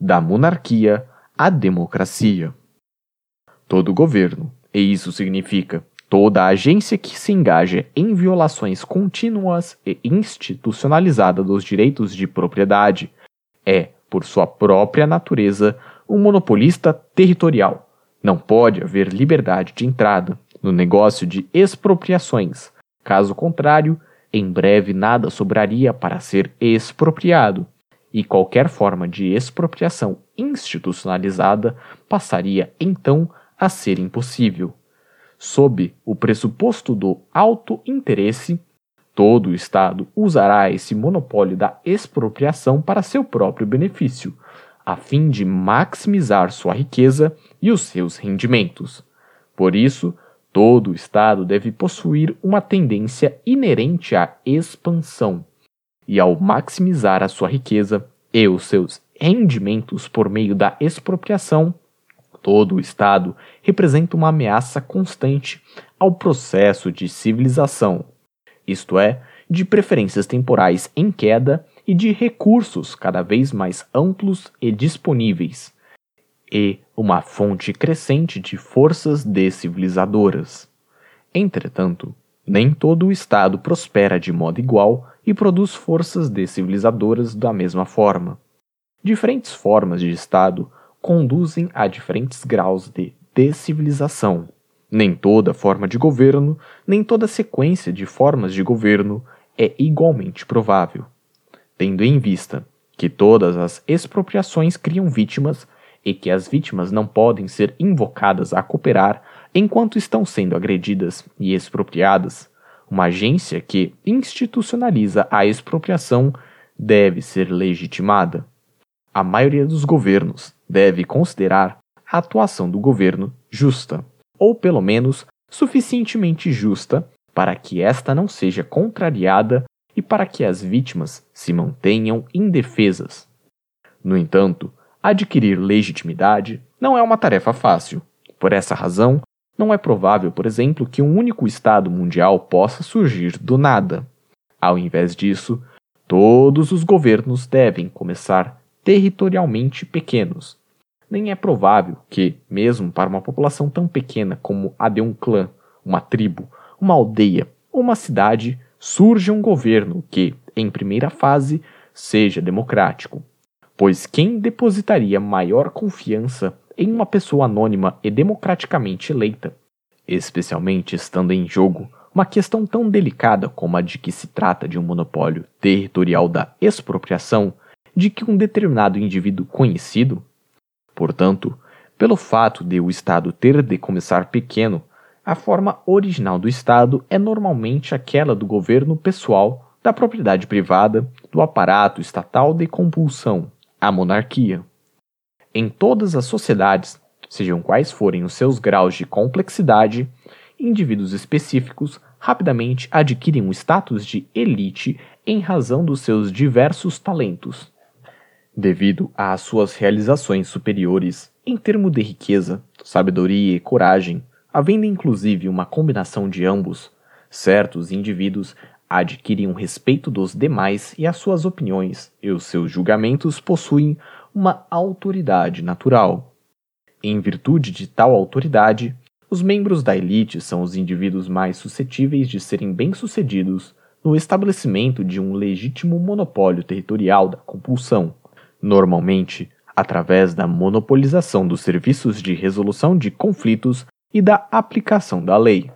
da monarquia à democracia. todo governo, e isso significa toda agência que se engaja em violações contínuas e institucionalizadas dos direitos de propriedade é, por sua própria natureza, um monopolista territorial. Não pode haver liberdade de entrada no negócio de expropriações. Caso contrário, em breve nada sobraria para ser expropriado, e qualquer forma de expropriação institucionalizada passaria então a ser impossível. Sob o pressuposto do alto interesse, todo o Estado usará esse monopólio da expropriação para seu próprio benefício, a fim de maximizar sua riqueza e os seus rendimentos. Por isso, todo o Estado deve possuir uma tendência inerente à expansão, e ao maximizar a sua riqueza e os seus rendimentos por meio da expropriação, todo o Estado representa uma ameaça constante ao processo de civilização, isto é, de preferências temporais em queda e de recursos cada vez mais amplos e disponíveis, e uma fonte crescente de forças decivilizadoras. Entretanto, nem todo o Estado prospera de modo igual e produz forças decivilizadoras da mesma forma. Diferentes formas de Estado conduzem a diferentes graus de decivilização. Nem toda forma de governo, nem toda sequência de formas de governo é igualmente provável tendo em vista que todas as expropriações criam vítimas e que as vítimas não podem ser invocadas a cooperar enquanto estão sendo agredidas e expropriadas, uma agência que institucionaliza a expropriação deve ser legitimada. A maioria dos governos deve considerar a atuação do governo justa, ou pelo menos suficientemente justa para que esta não seja contrariada e para que as vítimas se mantenham indefesas. No entanto, adquirir legitimidade não é uma tarefa fácil. Por essa razão, não é provável, por exemplo, que um único Estado mundial possa surgir do nada. Ao invés disso, todos os governos devem começar territorialmente pequenos. Nem é provável que, mesmo para uma população tão pequena como a de um clã, uma tribo, uma aldeia ou uma cidade, surja um governo que, em primeira fase, seja democrático. Pois quem depositaria maior confiança em uma pessoa anônima e democraticamente eleita, especialmente estando em jogo uma questão tão delicada como a de que se trata de um monopólio territorial da expropriação de que um determinado indivíduo conhecido? Portanto, pelo fato de o Estado ter de começar pequeno a forma original do Estado é normalmente aquela do governo pessoal, da propriedade privada, do aparato estatal de compulsão, a monarquia. Em todas as sociedades, sejam quais forem os seus graus de complexidade, indivíduos específicos rapidamente adquirem um status de elite em razão dos seus diversos talentos. Devido às suas realizações superiores em termos de riqueza, sabedoria e coragem, Havendo inclusive uma combinação de ambos, certos indivíduos adquirem o respeito dos demais e as suas opiniões e os seus julgamentos possuem uma autoridade natural. Em virtude de tal autoridade, os membros da elite são os indivíduos mais suscetíveis de serem bem-sucedidos no estabelecimento de um legítimo monopólio territorial da compulsão, normalmente através da monopolização dos serviços de resolução de conflitos e da aplicação da lei.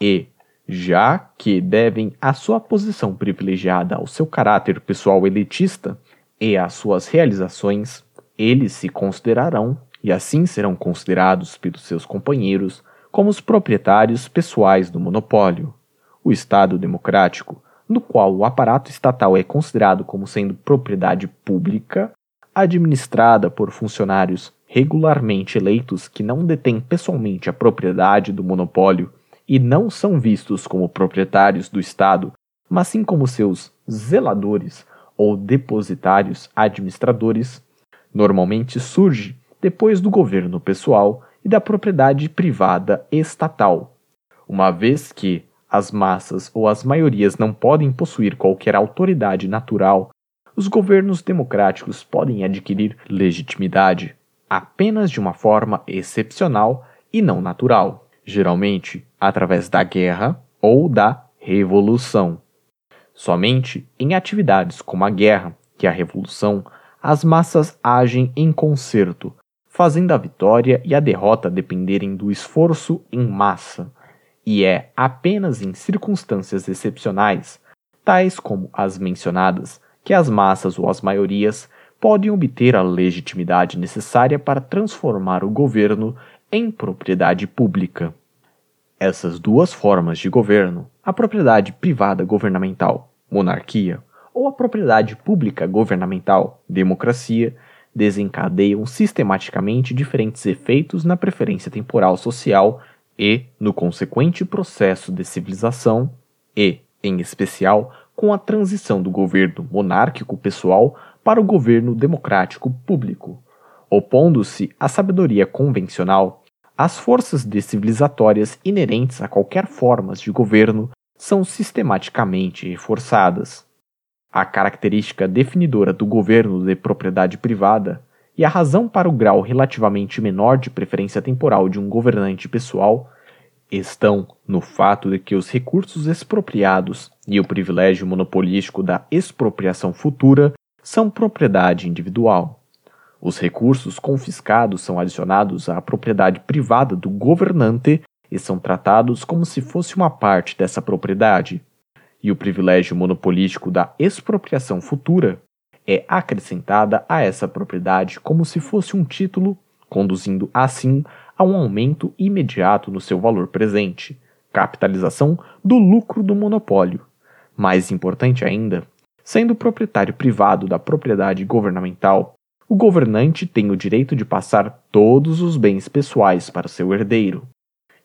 E, já que devem a sua posição privilegiada ao seu caráter pessoal elitista e às suas realizações, eles se considerarão, e assim serão considerados pelos seus companheiros, como os proprietários pessoais do monopólio. O Estado democrático, no qual o aparato estatal é considerado como sendo propriedade pública, administrada por funcionários regularmente eleitos que não detêm pessoalmente a propriedade do monopólio e não são vistos como proprietários do Estado, mas sim como seus zeladores ou depositários administradores, normalmente surge depois do governo pessoal e da propriedade privada estatal, uma vez que as massas ou as maiorias não podem possuir qualquer autoridade natural, os governos democráticos podem adquirir legitimidade apenas de uma forma excepcional e não natural, geralmente através da guerra ou da revolução. Somente em atividades como a guerra, que a revolução, as massas agem em concerto, fazendo a vitória e a derrota dependerem do esforço em massa, e é apenas em circunstâncias excepcionais, tais como as mencionadas, que as massas ou as maiorias podem obter a legitimidade necessária para transformar o governo em propriedade pública. Essas duas formas de governo, a propriedade privada governamental, monarquia, ou a propriedade pública governamental, democracia, desencadeiam sistematicamente diferentes efeitos na preferência temporal social e no consequente processo de civilização e, em especial, com a transição do governo monárquico pessoal para o governo democrático público, opondo-se à sabedoria convencional, as forças decivilizatórias inerentes a qualquer formas de governo são sistematicamente reforçadas. A característica definidora do governo de propriedade privada e a razão para o grau relativamente menor de preferência temporal de um governante pessoal estão no fato de que os recursos expropriados e o privilégio monopolístico da expropriação futura são propriedade individual. Os recursos confiscados são adicionados à propriedade privada do governante e são tratados como se fosse uma parte dessa propriedade. E o privilégio monopolístico da expropriação futura é acrescentada a essa propriedade como se fosse um título, conduzindo assim a um aumento imediato no seu valor presente, capitalização do lucro do monopólio. Mais importante ainda, Sendo proprietário privado da propriedade governamental, o governante tem o direito de passar todos os bens pessoais para seu herdeiro.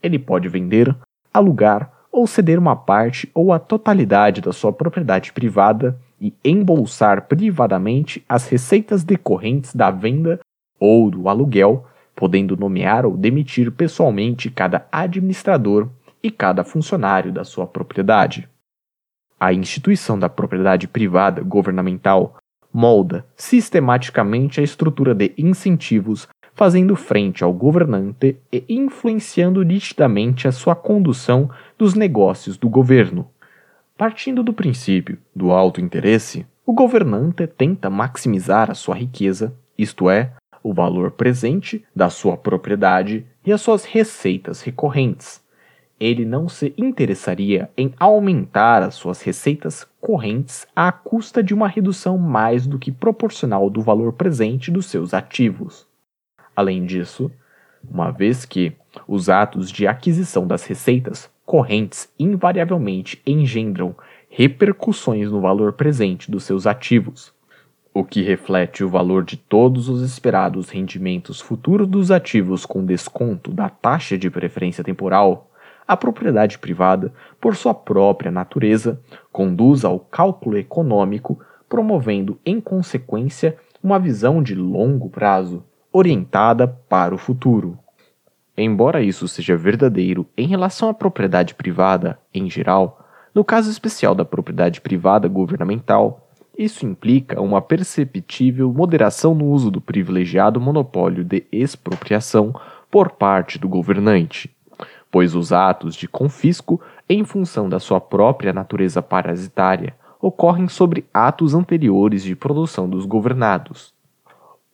Ele pode vender, alugar ou ceder uma parte ou a totalidade da sua propriedade privada e embolsar privadamente as receitas decorrentes da venda ou do aluguel, podendo nomear ou demitir pessoalmente cada administrador e cada funcionário da sua propriedade. A instituição da propriedade privada governamental molda sistematicamente a estrutura de incentivos, fazendo frente ao governante e influenciando nitidamente a sua condução dos negócios do governo. Partindo do princípio do alto interesse, o governante tenta maximizar a sua riqueza, isto é, o valor presente da sua propriedade e as suas receitas recorrentes ele não se interessaria em aumentar as suas receitas correntes à custa de uma redução mais do que proporcional do valor presente dos seus ativos. Além disso, uma vez que os atos de aquisição das receitas correntes invariavelmente engendram repercussões no valor presente dos seus ativos, o que reflete o valor de todos os esperados rendimentos futuros dos ativos com desconto da taxa de preferência temporal a propriedade privada, por sua própria natureza, conduz ao cálculo econômico, promovendo, em consequência, uma visão de longo prazo, orientada para o futuro. Embora isso seja verdadeiro em relação à propriedade privada em geral, no caso especial da propriedade privada governamental, isso implica uma perceptível moderação no uso do privilegiado monopólio de expropriação por parte do governante pois os atos de confisco, em função da sua própria natureza parasitária, ocorrem sobre atos anteriores de produção dos governados.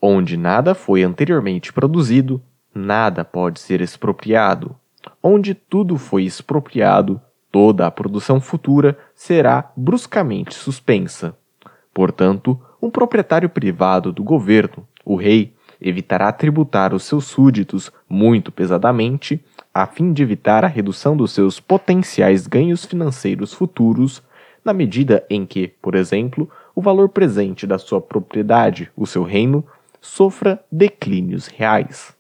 Onde nada foi anteriormente produzido, nada pode ser expropriado. Onde tudo foi expropriado, toda a produção futura será bruscamente suspensa. Portanto, um proprietário privado do governo, o rei, evitará tributar os seus súditos muito pesadamente a fim de evitar a redução dos seus potenciais ganhos financeiros futuros, na medida em que, por exemplo, o valor presente da sua propriedade, o seu reino, sofra declínios reais.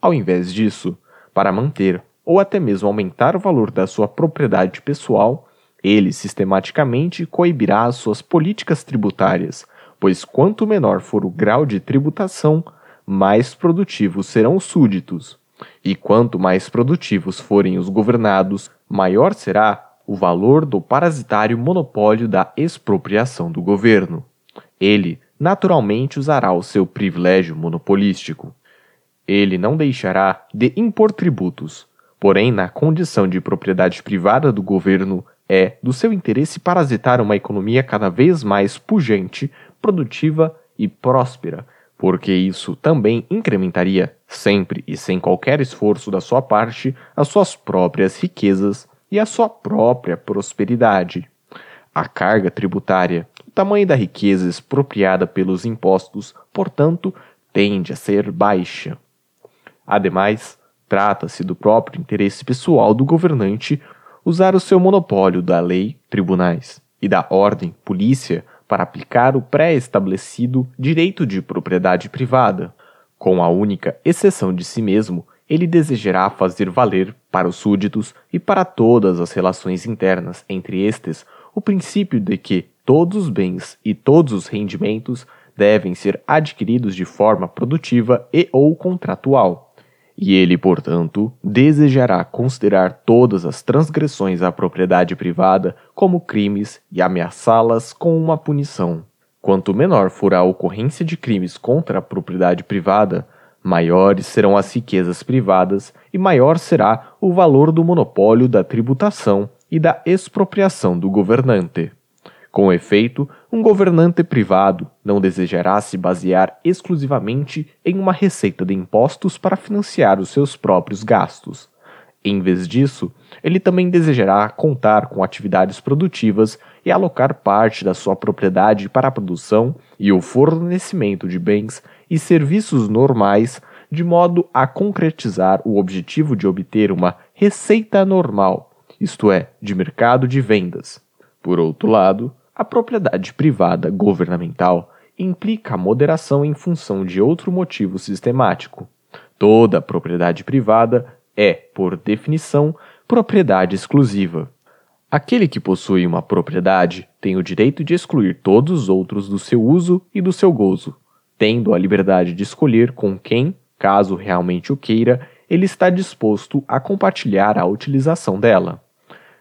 Ao invés disso, para manter ou até mesmo aumentar o valor da sua propriedade pessoal, ele sistematicamente coibirá as suas políticas tributárias, pois quanto menor for o grau de tributação, mais produtivos serão os súditos, e quanto mais produtivos forem os governados, maior será o valor do parasitário monopólio da expropriação do governo. Ele, naturalmente, usará o seu privilégio monopolístico. ele não deixará de impor tributos, porém, na condição de propriedade privada do governo, é do seu interesse parasitar uma economia cada vez mais pujante, produtiva e próspera, porque isso também incrementaria, sempre e sem qualquer esforço da sua parte, as suas próprias riquezas e a sua própria prosperidade. A carga tributária, o tamanho da riqueza expropriada pelos impostos, portanto, tende a ser baixa. Ademais, trata-se do próprio interesse pessoal do governante usar o seu monopólio da lei, tribunais e da ordem, polícia, para aplicar o pré-estabelecido direito de propriedade privada. Com a única exceção de si mesmo, ele desejará fazer valer para os súditos e para todas as relações internas entre estes o princípio de que todos os bens e todos os rendimentos devem ser adquiridos de forma produtiva e ou contratual e ele, portanto, desejará considerar todas as transgressões à propriedade privada como crimes e ameaçá-las com uma punição. Quanto menor for a ocorrência de crimes contra a propriedade privada, maiores serão as riquezas privadas e maior será o valor do monopólio da tributação e da expropriação do governante. Com efeito, um governante privado não desejará se basear exclusivamente em uma receita de impostos para financiar os seus próprios gastos. Em vez disso, ele também desejará contar com atividades produtivas e alocar parte da sua propriedade para a produção e o fornecimento de bens e serviços normais, de modo a concretizar o objetivo de obter uma receita normal, isto é, de mercado de vendas. Por outro lado, a propriedade privada governamental implica a moderação em função de outro motivo sistemático. Toda propriedade privada é, por definição, propriedade exclusiva. Aquele que possui uma propriedade tem o direito de excluir todos os outros do seu uso e do seu gozo, tendo a liberdade de escolher com quem, caso realmente o queira, ele está disposto a compartilhar a utilização dela.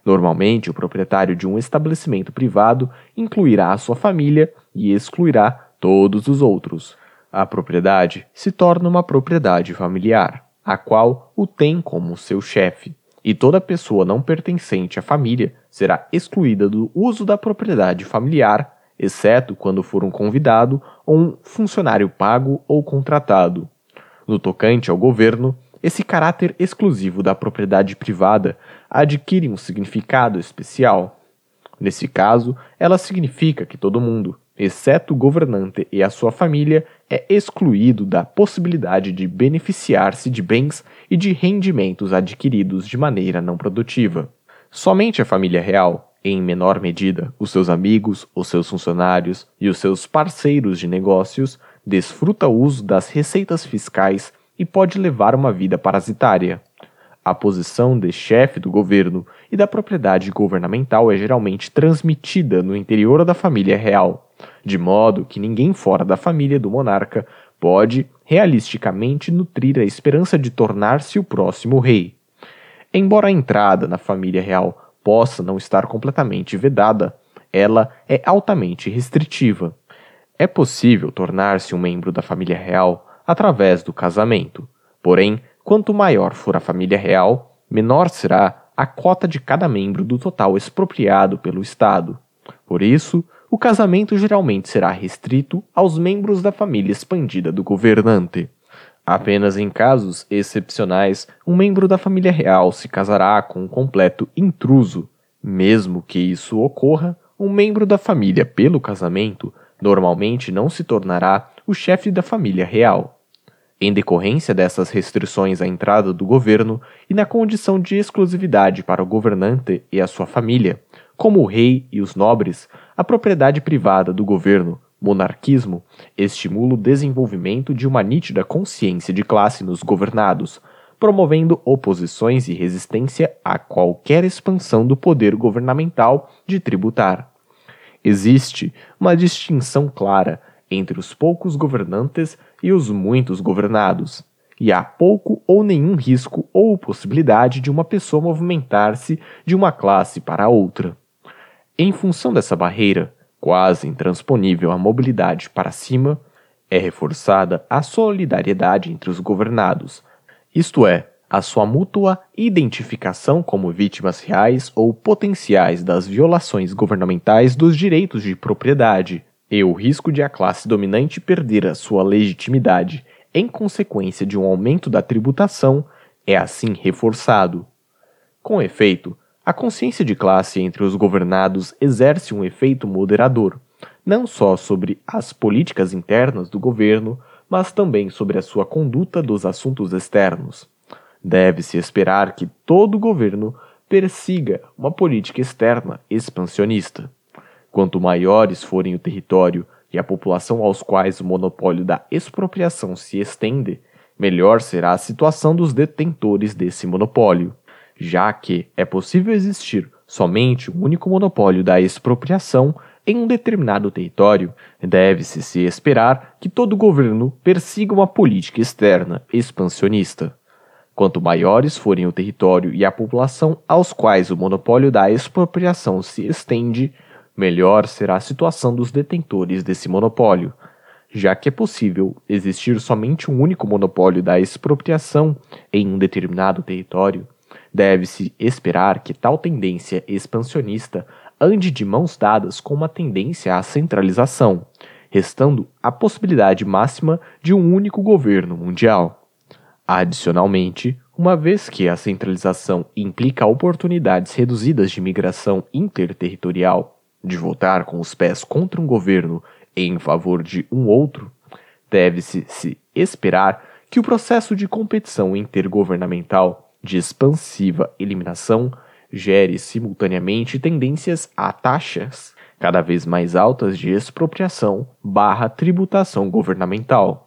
Normalmente, o proprietário de um estabelecimento privado incluirá a sua família e excluirá todos os outros. A propriedade se torna uma propriedade familiar, a qual o tem como seu chefe, e toda pessoa não pertencente à família será excluída do uso da propriedade familiar, exceto quando for um convidado ou um funcionário pago ou contratado. No tocante ao governo, esse caráter exclusivo da propriedade privada adquire um significado especial. Nesse caso, ela significa que todo mundo, exceto o governante e a sua família, é excluído da possibilidade de beneficiar-se de bens e de rendimentos adquiridos de maneira não produtiva. Somente a família real, em menor medida os seus amigos, os seus funcionários e os seus parceiros de negócios, desfruta o uso das receitas fiscais e pode levar uma vida parasitária. A posição de chefe do governo e da propriedade governamental é geralmente transmitida no interior da família real, de modo que ninguém fora da família do monarca pode realisticamente nutrir a esperança de tornar-se o próximo rei. Embora a entrada na família real possa não estar completamente vedada, ela é altamente restritiva. É possível tornar-se um membro da família real através do casamento. Porém, quanto maior for a família real, menor será a cota de cada membro do total expropriado pelo Estado. Por isso, o casamento geralmente será restrito aos membros da família expandida do governante. Apenas em casos excepcionais, um membro da família real se casará com um completo intruso. Mesmo que isso ocorra, um membro da família pelo casamento normalmente não se tornará o chefe da família real. Em decorrência dessas restrições à entrada do governo e na condição de exclusividade para o governante e a sua família, como o rei e os nobres, a propriedade privada do governo, monarquismo, estimula o desenvolvimento de uma nítida consciência de classe nos governados, promovendo oposições e resistência a qualquer expansão do poder governamental de tributar. Existe uma distinção clara entre os poucos governantes e os muitos governados, e há pouco ou nenhum risco ou possibilidade de uma pessoa movimentar-se de uma classe para outra. Em função dessa barreira, quase intransponível à mobilidade para cima, É reforçada a solidariedade entre os governados, isto é, a sua mútua identificação como vítimas reais ou potenciais das violações governamentais dos direitos de propriedade e o risco de a classe dominante perder a sua legitimidade em consequência de um aumento da tributação é assim reforçado. Com efeito, a consciência de classe entre os governados exerce um efeito moderador, não só sobre as políticas internas do governo, mas também sobre a sua conduta dos assuntos externos. Deve-se esperar que todo governo persiga uma política externa expansionista. Quanto maiores forem o território e a população aos quais o monopólio da expropriação se estende, melhor será a situação dos detentores desse monopólio, já que é possível existir somente um único monopólio da expropriação em um determinado território, deve-se se esperar que todo governo persiga uma política externa expansionista. Quanto maiores forem o território e a população aos quais o monopólio da expropriação se estende, melhor será a situação dos detentores desse monopólio, já que é possível existir somente um único monopólio da expropriação em um determinado território. Deve-se esperar que tal tendência expansionista ande de mãos dadas com uma tendência à centralização, restando a possibilidade máxima de um único governo mundial. Adicionalmente, uma vez que a centralização implica oportunidades reduzidas de migração interterritorial, de votar com os pés contra um governo em favor de um outro, deve-se se esperar que o processo de competição intergovernamental de expansiva eliminação gere simultaneamente tendências a taxas cada vez mais altas de expropriação barra tributação governamental.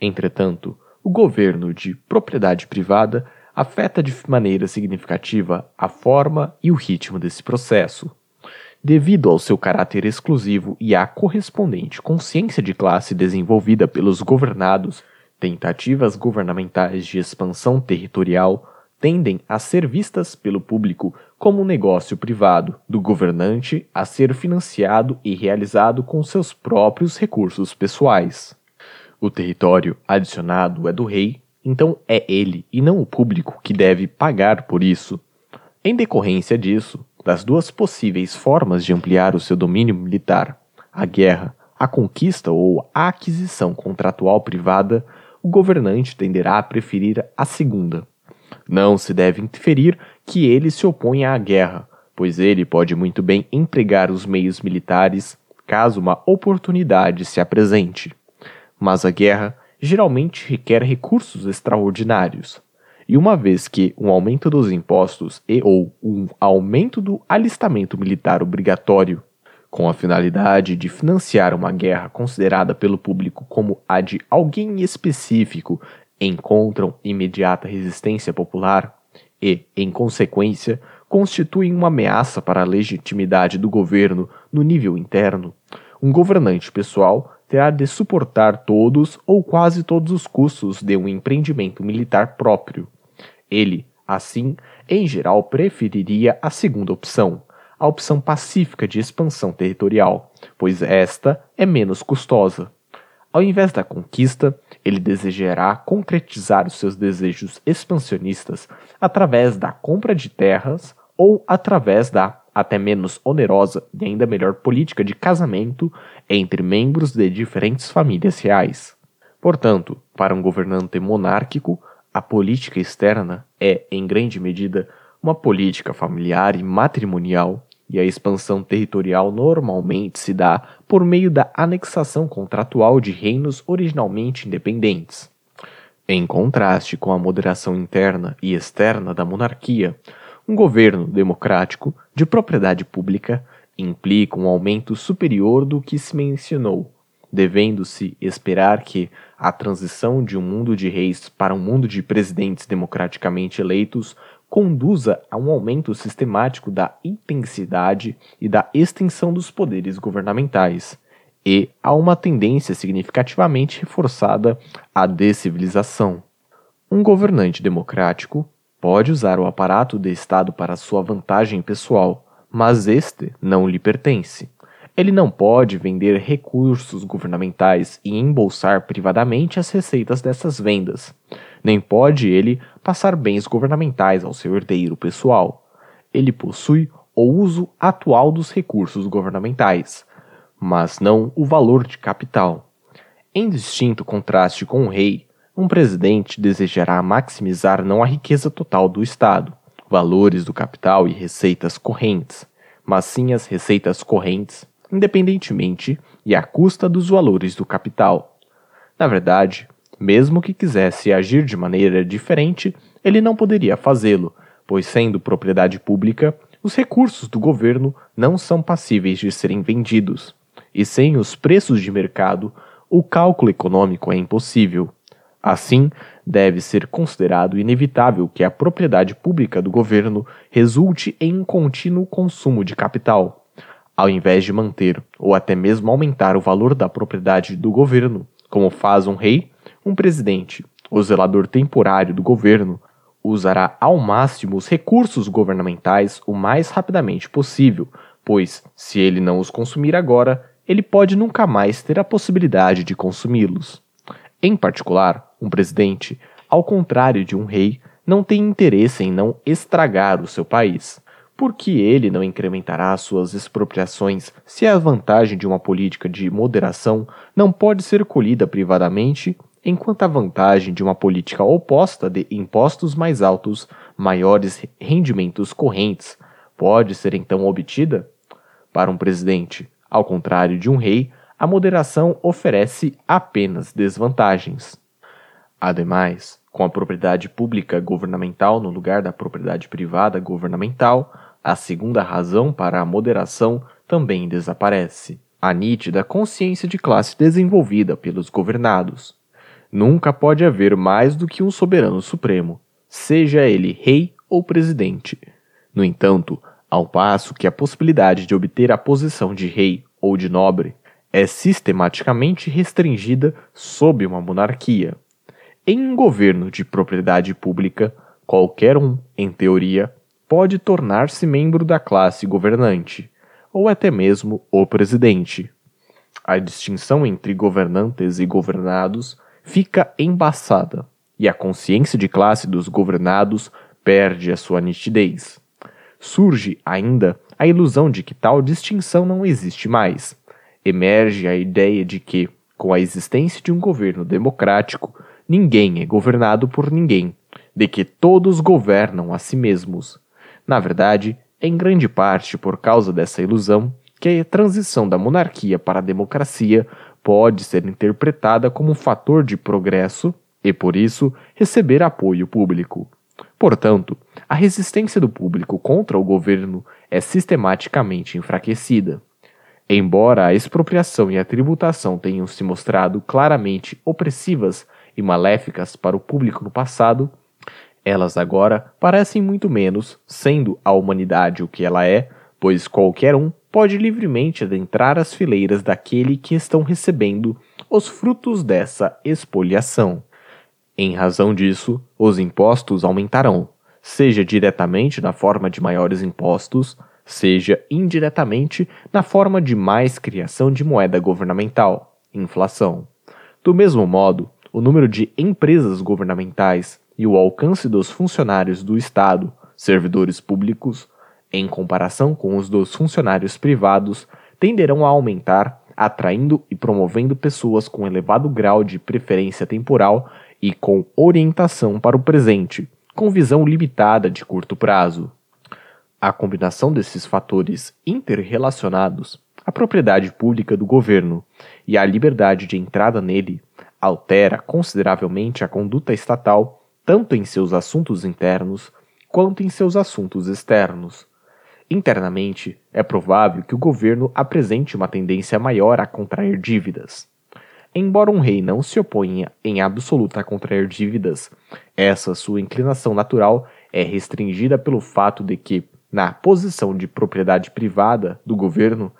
Entretanto, o governo de propriedade privada afeta de maneira significativa a forma e o ritmo desse processo. Devido ao seu caráter exclusivo e à correspondente consciência de classe desenvolvida pelos governados, tentativas governamentais de expansão territorial tendem a ser vistas pelo público como um negócio privado do governante a ser financiado e realizado com seus próprios recursos pessoais. O território adicionado é do rei, então é ele e não o público que deve pagar por isso. Em decorrência disso, das duas possíveis formas de ampliar o seu domínio militar, a guerra, a conquista ou a aquisição contratual privada, o governante tenderá a preferir a segunda. Não se deve inferir que ele se oponha à guerra, pois ele pode muito bem empregar os meios militares caso uma oportunidade se apresente mas a guerra geralmente requer recursos extraordinários. E uma vez que um aumento dos impostos e ou um aumento do alistamento militar obrigatório, com a finalidade de financiar uma guerra considerada pelo público como a de alguém específico, encontram imediata resistência popular e, em consequência, constituem uma ameaça para a legitimidade do governo no nível interno, um governante pessoal terá de suportar todos ou quase todos os custos de um empreendimento militar próprio. Ele, assim, em geral preferiria a segunda opção, a opção pacífica de expansão territorial, pois esta é menos custosa. Ao invés da conquista, ele desejará concretizar os seus desejos expansionistas através da compra de terras ou através da até menos onerosa e ainda melhor política de casamento entre membros de diferentes famílias reais. Portanto, para um governante monárquico, a política externa é, em grande medida, uma política familiar e matrimonial, e a expansão territorial normalmente se dá por meio da anexação contratual de reinos originalmente independentes. Em contraste com a moderação interna e externa da monarquia, um governo democrático de propriedade pública implica um aumento superior do que se mencionou, devendo-se esperar que a transição de um mundo de reis para um mundo de presidentes democraticamente eleitos conduza a um aumento sistemático da intensidade e da extensão dos poderes governamentais e a uma tendência significativamente reforçada à descivilização. Um governante democrático Pode usar o aparato de Estado para sua vantagem pessoal, mas este não lhe pertence. Ele não pode vender recursos governamentais e embolsar privadamente as receitas dessas vendas. Nem pode ele passar bens governamentais ao seu herdeiro pessoal. Ele possui o uso atual dos recursos governamentais, mas não o valor de capital. Em distinto contraste com o rei, um presidente desejará maximizar não a riqueza total do Estado, valores do capital e receitas correntes, mas sim as receitas correntes, independentemente e à custa dos valores do capital. Na verdade, mesmo que quisesse agir de maneira diferente, ele não poderia fazê-lo, pois, sendo propriedade pública, os recursos do governo não são passíveis de serem vendidos, e sem os preços de mercado, o cálculo econômico é impossível. Assim, deve ser considerado inevitável que a propriedade pública do governo resulte em um contínuo consumo de capital, ao invés de manter ou até mesmo aumentar o valor da propriedade do governo, como faz um rei, um presidente, o zelador temporário do governo, usará ao máximo os recursos governamentais o mais rapidamente possível, pois, se ele não os consumir agora, ele pode nunca mais ter a possibilidade de consumi-los. Em particular, um presidente, ao contrário de um rei, não tem interesse em não estragar o seu país. Porque ele não incrementará suas expropriações se a vantagem de uma política de moderação não pode ser colhida privadamente, enquanto a vantagem de uma política oposta de impostos mais altos, maiores rendimentos correntes, pode ser então obtida? Para um presidente, ao contrário de um rei, a moderação oferece apenas desvantagens. Ademais, com a propriedade pública governamental no lugar da propriedade privada governamental, a segunda razão para a moderação também desaparece. A nítida consciência de classe desenvolvida pelos governados. Nunca pode haver mais do que um soberano supremo, seja ele rei ou presidente. No entanto, ao passo que a possibilidade de obter a posição de rei ou de nobre é sistematicamente restringida sob uma monarquia. Em um governo de propriedade pública, qualquer um, em teoria, pode tornar-se membro da classe governante, ou até mesmo o presidente. A distinção entre governantes e governados fica embaçada, e a consciência de classe dos governados perde a sua nitidez. Surge ainda a ilusão de que tal distinção não existe mais emerge a ideia de que, com a existência de um governo democrático, ninguém é governado por ninguém, de que todos governam a si mesmos. Na verdade, é em grande parte por causa dessa ilusão que a transição da monarquia para a democracia pode ser interpretada como um fator de progresso e, por isso, receber apoio público. Portanto, a resistência do público contra o governo é sistematicamente enfraquecida. Embora a expropriação e a tributação tenham se mostrado claramente opressivas e maléficas para o público no passado, elas agora parecem muito menos, sendo a humanidade o que ela é, pois qualquer um pode livremente adentrar as fileiras daquele que estão recebendo os frutos dessa expoliação. Em razão disso, os impostos aumentarão, seja diretamente na forma de maiores impostos, seja indiretamente na forma de mais criação de moeda governamental, inflação. Do mesmo modo, o número de empresas governamentais e o alcance dos funcionários do Estado, servidores públicos, em comparação com os dos funcionários privados, tenderão a aumentar, atraindo e promovendo pessoas com elevado grau de preferência temporal e com orientação para o presente, com visão limitada de curto prazo. A combinação desses fatores interrelacionados, a propriedade pública do governo e a liberdade de entrada nele, altera consideravelmente a conduta estatal tanto em seus assuntos internos quanto em seus assuntos externos. Internamente, é provável que o governo apresente uma tendência maior a contrair dívidas. Embora um rei não se oponha em absoluto a contrair dívidas, essa sua inclinação natural é restringida pelo fato de que, na posição de propriedade privada do governo,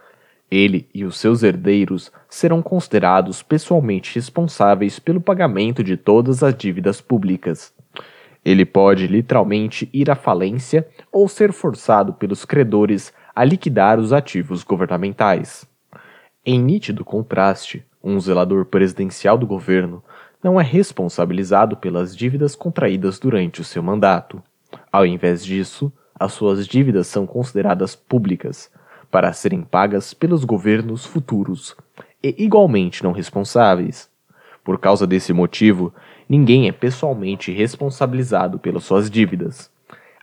ele e os seus herdeiros serão considerados pessoalmente responsáveis pelo pagamento de todas as dívidas públicas. Ele pode literalmente ir à falência ou ser forçado pelos credores a liquidar os ativos governamentais. Em nítido contraste, um zelador presidencial do governo não é responsabilizado pelas dívidas contraídas durante o seu mandato. Ao invés disso, as suas dívidas são consideradas públicas, para serem pagas pelos governos futuros, e igualmente não responsáveis. Por causa desse motivo, ninguém é pessoalmente responsabilizado pelas suas dívidas.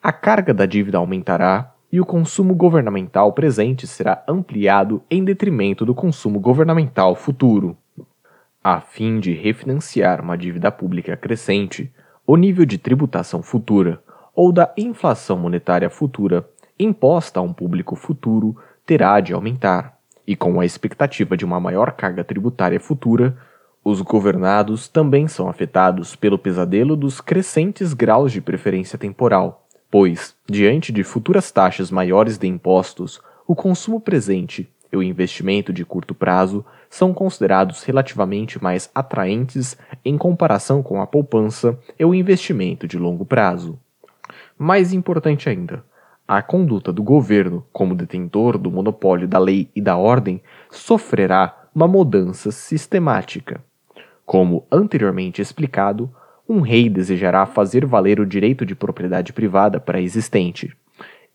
A carga da dívida aumentará e o consumo governamental presente será ampliado em detrimento do consumo governamental futuro. A fim de refinanciar uma dívida pública crescente, o nível de tributação futura ou da inflação monetária futura imposta a um público futuro terá de aumentar, e com a expectativa de uma maior carga tributária futura, os governados também são afetados pelo pesadelo dos crescentes graus de preferência temporal, pois, diante de futuras taxas maiores de impostos, o consumo presente e o investimento de curto prazo são considerados relativamente mais atraentes em comparação com a poupança e o investimento de longo prazo. Mais importante ainda, a conduta do governo, como detentor do monopólio da lei e da ordem, sofrerá uma mudança sistemática. Como anteriormente explicado, um rei desejará fazer valer o direito de propriedade privada pré-existente.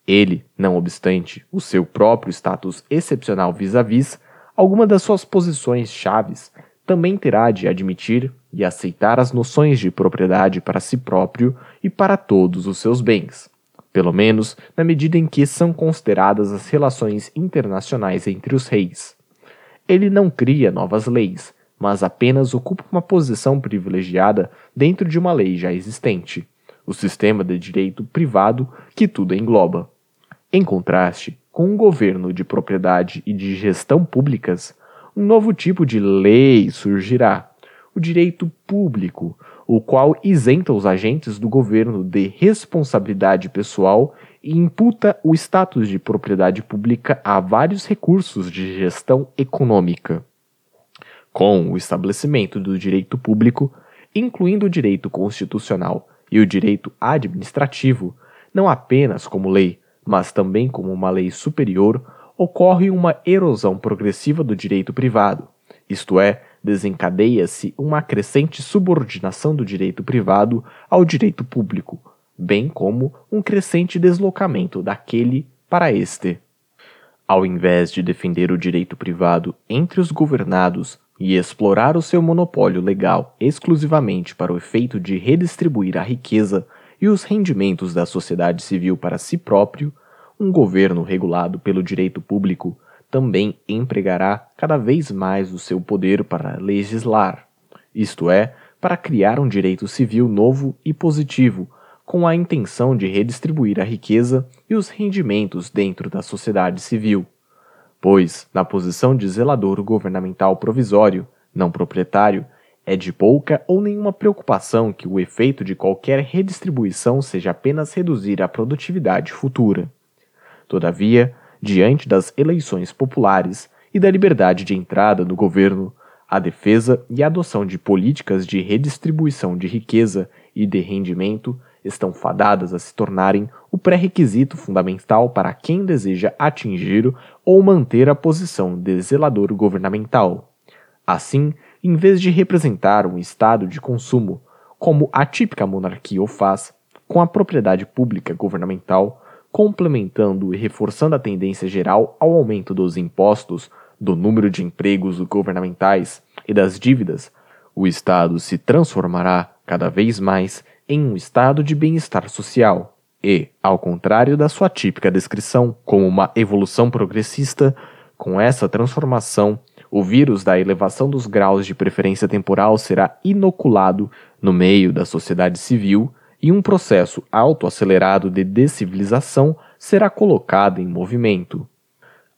Ele, não obstante o seu próprio status excepcional vis-à-vis, -vis, alguma das suas posições chaves, também terá de admitir e aceitar as noções de propriedade para si próprio e para todos os seus bens pelo menos na medida em que são consideradas as relações internacionais entre os reis. Ele não cria novas leis, mas apenas ocupa uma posição privilegiada dentro de uma lei já existente, o sistema de direito privado que tudo engloba. Em contraste com um governo de propriedade e de gestão públicas, um novo tipo de lei surgirá, o direito público, o qual isenta os agentes do governo de responsabilidade pessoal e imputa o status de propriedade pública a vários recursos de gestão econômica. Com o estabelecimento do direito público, incluindo o direito constitucional e o direito administrativo, não apenas como lei, mas também como uma lei superior, ocorre uma erosão progressiva do direito privado, isto é, desencadeia-se uma crescente subordinação do direito privado ao direito público, bem como um crescente deslocamento daquele para este. Ao invés de defender o direito privado entre os governados e explorar o seu monopólio legal exclusivamente para o efeito de redistribuir a riqueza e os rendimentos da sociedade civil para si próprio, um governo regulado pelo direito público também empregará cada vez mais o seu poder para legislar, isto é, para criar um direito civil novo e positivo, com a intenção de redistribuir a riqueza e os rendimentos dentro da sociedade civil. Pois, na posição de zelador governamental provisório, não proprietário, é de pouca ou nenhuma preocupação que o efeito de qualquer redistribuição seja apenas reduzir a produtividade futura. Todavia, diante das eleições populares e da liberdade de entrada no governo, a defesa e a adoção de políticas de redistribuição de riqueza e de rendimento estão fadadas a se tornarem o pré-requisito fundamental para quem deseja atingir ou manter a posição de zelador governamental. Assim, em vez de representar um estado de consumo, como a típica monarquia o faz, com a propriedade pública governamental, complementando e reforçando a tendência geral ao aumento dos impostos, do número de empregos governamentais e das dívidas, o Estado se transformará cada vez mais em um estado de bem-estar social e, ao contrário da sua típica descrição como uma evolução progressista, com essa transformação, o vírus da elevação dos graus de preferência temporal será inoculado no meio da sociedade civil e um processo autoacelerado de descivilização será colocado em movimento.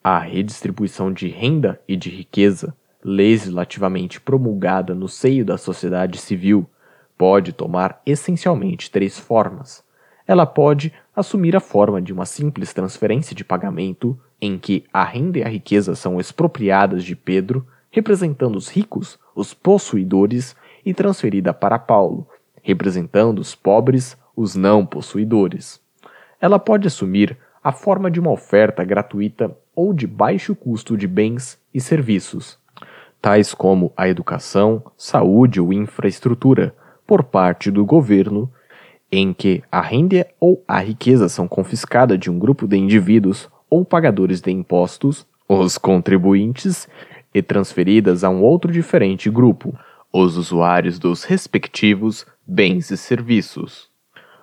A redistribuição de renda e de riqueza, legislativamente promulgada no seio da sociedade civil, pode tomar essencialmente três formas. Ela pode assumir a forma de uma simples transferência de pagamento, em que a renda e a riqueza são expropriadas de Pedro, representando os ricos, os possuidores, e transferida para Paulo, representando os pobres, os não possuidores. Ela pode assumir a forma de uma oferta gratuita ou de baixo custo de bens e serviços, tais como a educação, saúde ou infraestrutura, por parte do governo, em que a renda ou a riqueza são confiscadas de um grupo de indivíduos ou pagadores de impostos, os contribuintes, e transferidas a um outro diferente grupo, os usuários dos respectivos bens e serviços.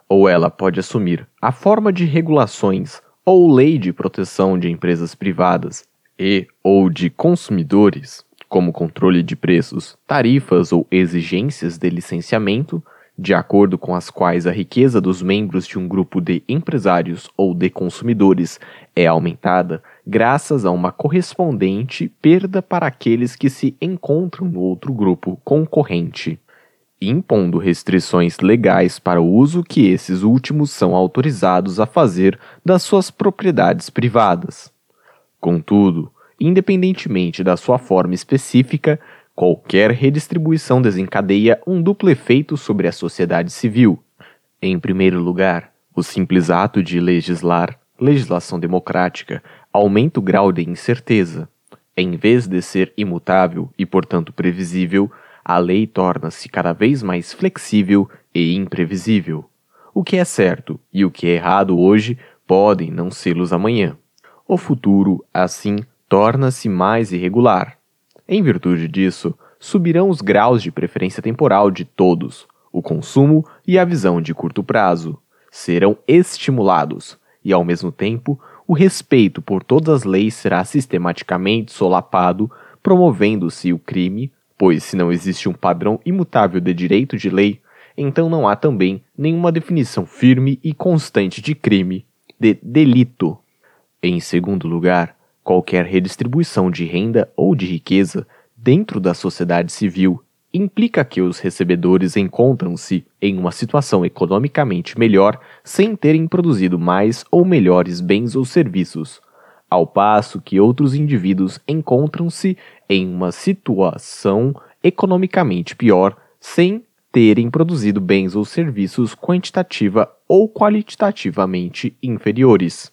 Ou ela pode assumir a forma de regulações ou lei de proteção de empresas privadas e ou de consumidores, como controle de preços, tarifas ou exigências de licenciamento, de acordo com as quais a riqueza dos membros de um grupo de empresários ou de consumidores é aumentada graças a uma correspondente perda para aqueles que se encontram no outro grupo concorrente, impondo restrições legais para o uso que esses últimos são autorizados a fazer das suas propriedades privadas. Contudo, independentemente da sua forma específica, qualquer redistribuição desencadeia um duplo efeito sobre a sociedade civil. Em primeiro lugar, o simples ato de legislar, legislação democrática, aumenta o grau de incerteza. Em vez de ser imutável e, portanto, previsível, a lei torna-se cada vez mais flexível e imprevisível. O que é certo e o que é errado hoje podem não sê-los amanhã. O futuro, assim, torna-se mais irregular. Em virtude disso, subirão os graus de preferência temporal de todos, o consumo e a visão de curto prazo. Serão estimulados, e ao mesmo tempo, o respeito por todas as leis será sistematicamente solapado, promovendo-se o crime, pois se não existe um padrão imutável de direito de lei, então não há também nenhuma definição firme e constante de crime, de delito. Em segundo lugar, qualquer redistribuição de renda ou de riqueza dentro da sociedade civil implica que os recebedores encontram-se em uma situação economicamente melhor sem terem produzido mais ou melhores bens ou serviços, ao passo que outros indivíduos encontram-se em uma situação economicamente pior sem terem produzido bens ou serviços quantitativa ou qualitativamente inferiores.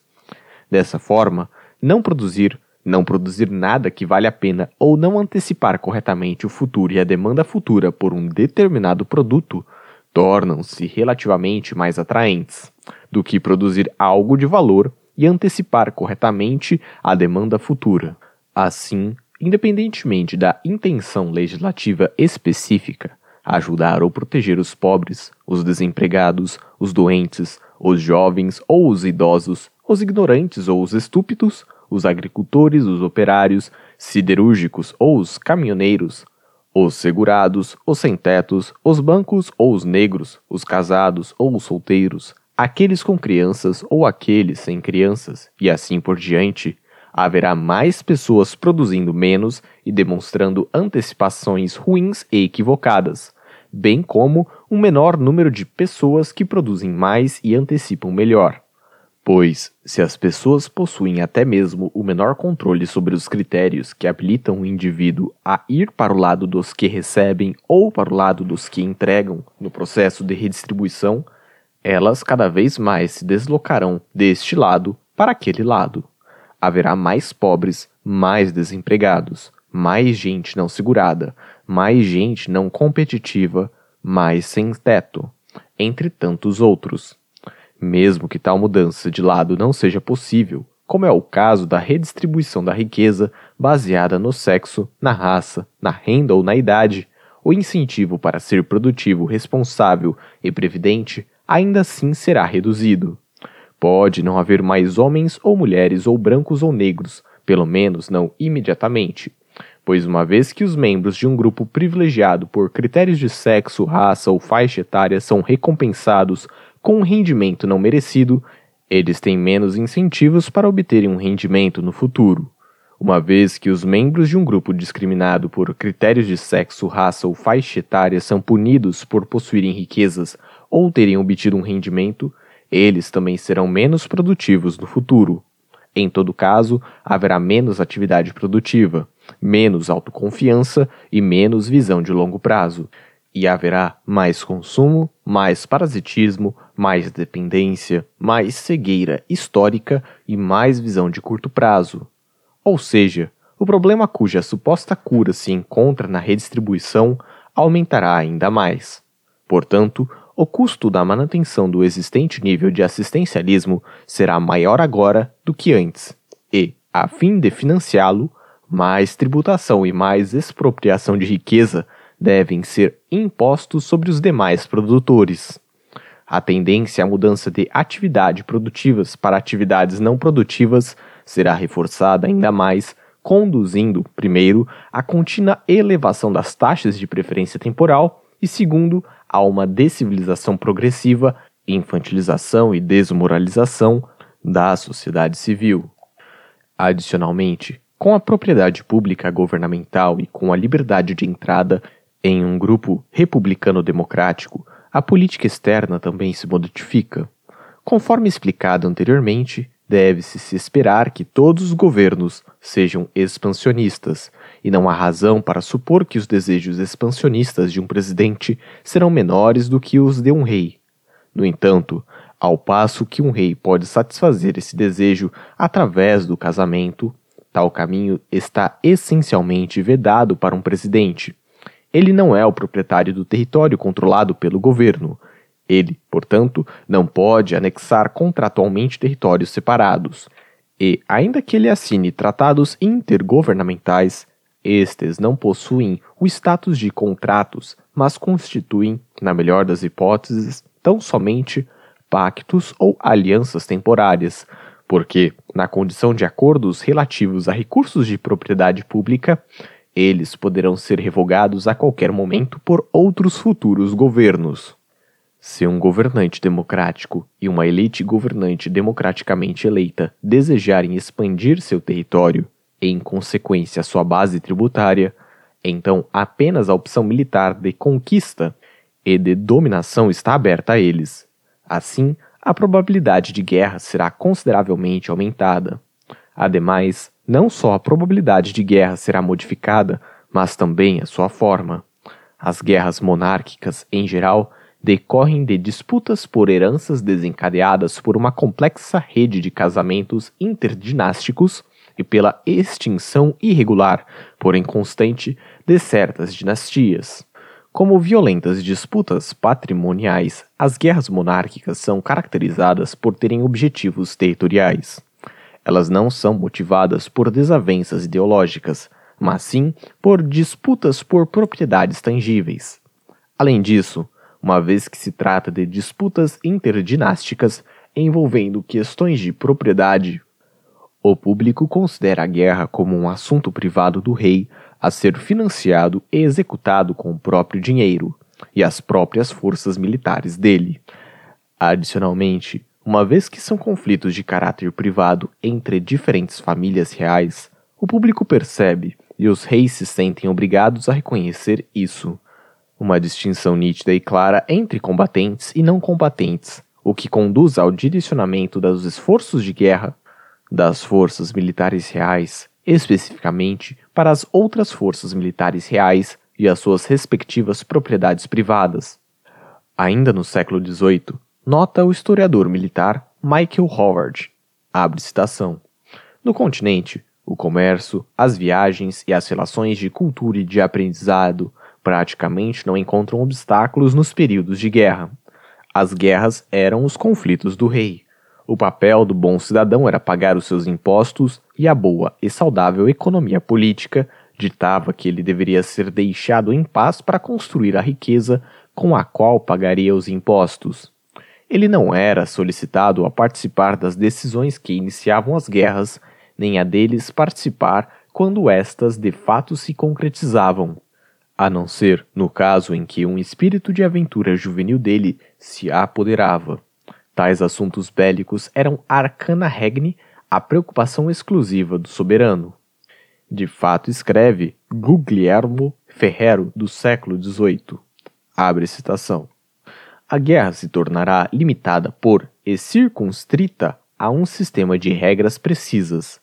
Dessa forma, não produzir não produzir nada que vale a pena ou não antecipar corretamente o futuro e a demanda futura por um determinado produto tornam-se relativamente mais atraentes do que produzir algo de valor e antecipar corretamente a demanda futura. Assim, independentemente da intenção legislativa específica, ajudar ou proteger os pobres, os desempregados, os doentes, os jovens ou os idosos, os ignorantes ou os estúpidos, os agricultores, os operários, siderúrgicos ou os caminhoneiros, os segurados, os sem-tetos, os bancos ou os negros, os casados ou os solteiros, aqueles com crianças ou aqueles sem crianças, e assim por diante, haverá mais pessoas produzindo menos e demonstrando antecipações ruins e equivocadas, bem como um menor número de pessoas que produzem mais e antecipam melhor. Pois, se as pessoas possuem até mesmo o menor controle sobre os critérios que habilitam o indivíduo a ir para o lado dos que recebem ou para o lado dos que entregam no processo de redistribuição, elas cada vez mais se deslocarão deste lado para aquele lado. Haverá mais pobres, mais desempregados, mais gente não segurada, mais gente não competitiva, mais sem teto, entre tantos outros. Mesmo que tal mudança de lado não seja possível, como é o caso da redistribuição da riqueza baseada no sexo, na raça, na renda ou na idade, o incentivo para ser produtivo, responsável e previdente ainda assim será reduzido. Pode não haver mais homens ou mulheres ou brancos ou negros, pelo menos não imediatamente, pois uma vez que os membros de um grupo privilegiado por critérios de sexo, raça ou faixa etária são recompensados com um rendimento não merecido, eles têm menos incentivos para obterem um rendimento no futuro. Uma vez que os membros de um grupo discriminado por critérios de sexo, raça ou faixa etária são punidos por possuírem riquezas ou terem obtido um rendimento, eles também serão menos produtivos no futuro. Em todo caso, haverá menos atividade produtiva, menos autoconfiança e menos visão de longo prazo. E haverá mais consumo, mais parasitismo, mais dependência, mais cegueira histórica e mais visão de curto prazo. Ou seja, o problema cuja suposta cura se encontra na redistribuição aumentará ainda mais. Portanto, o custo da manutenção do existente nível de assistencialismo será maior agora do que antes, e, a fim de financiá-lo, mais tributação e mais expropriação de riqueza devem ser impostos sobre os demais produtores. A tendência à mudança de atividade produtivas para atividades não produtivas será reforçada ainda mais, conduzindo, primeiro, à contínua elevação das taxas de preferência temporal e, segundo, a uma decivilização progressiva, infantilização e desmoralização da sociedade civil. Adicionalmente, com a propriedade pública governamental e com a liberdade de entrada em um grupo republicano-democrático, a política externa também se modifica. Conforme explicado anteriormente, deve-se se esperar que todos os governos sejam expansionistas, e não há razão para supor que os desejos expansionistas de um presidente serão menores do que os de um rei. No entanto, ao passo que um rei pode satisfazer esse desejo através do casamento, tal caminho está essencialmente vedado para um presidente. Ele não é o proprietário do território controlado pelo governo. Ele, portanto, não pode anexar contratualmente territórios separados. E, ainda que ele assine tratados intergovernamentais, estes não possuem o status de contratos, mas constituem, na melhor das hipóteses, tão somente pactos ou alianças temporárias, porque, na condição de acordos relativos a recursos de propriedade pública, eles poderão ser revogados a qualquer momento por outros futuros governos. Se um governante democrático e uma elite governante democraticamente eleita desejarem expandir seu território em consequência sua base tributária, então apenas a opção militar de conquista e de dominação está aberta a eles. Assim, a probabilidade de guerra será consideravelmente aumentada. Ademais, não só a probabilidade de guerra será modificada, mas também a sua forma. As guerras monárquicas, em geral, decorrem de disputas por heranças desencadeadas por uma complexa rede de casamentos interdinásticos e pela extinção irregular, porém constante, de certas dinastias. Como violentas disputas patrimoniais, as guerras monárquicas são caracterizadas por terem objetivos territoriais. Elas não são motivadas por desavenças ideológicas, mas sim por disputas por propriedades tangíveis. Além disso, uma vez que se trata de disputas interdinásticas envolvendo questões de propriedade, o público considera a guerra como um assunto privado do rei a ser financiado e executado com o próprio dinheiro e as próprias forças militares dele. Adicionalmente, uma vez que são conflitos de caráter privado entre diferentes famílias reais, o público percebe e os reis se sentem obrigados a reconhecer isso. Uma distinção nítida e clara entre combatentes e não combatentes, o que conduz ao direcionamento dos esforços de guerra das forças militares reais, especificamente para as outras forças militares reais e as suas respectivas propriedades privadas. Ainda no século XVIII, nota o historiador militar Michael Howard. Abre citação. No continente, o comércio, as viagens e as relações de cultura e de aprendizado praticamente não encontram obstáculos nos períodos de guerra. As guerras eram os conflitos do rei. O papel do bom cidadão era pagar os seus impostos e a boa e saudável economia política ditava que ele deveria ser deixado em paz para construir a riqueza com a qual pagaria os impostos. Ele não era solicitado a participar das decisões que iniciavam as guerras, nem a deles participar quando estas de fato se concretizavam, a não ser no caso em que um espírito de aventura juvenil dele se apoderava. Tais assuntos bélicos eram arcana regni, a preocupação exclusiva do soberano. De fato, escreve Guglielmo Ferrero, do século XVIII. Abre citação. A guerra se tornará limitada por e circunstrita a um sistema de regras precisas.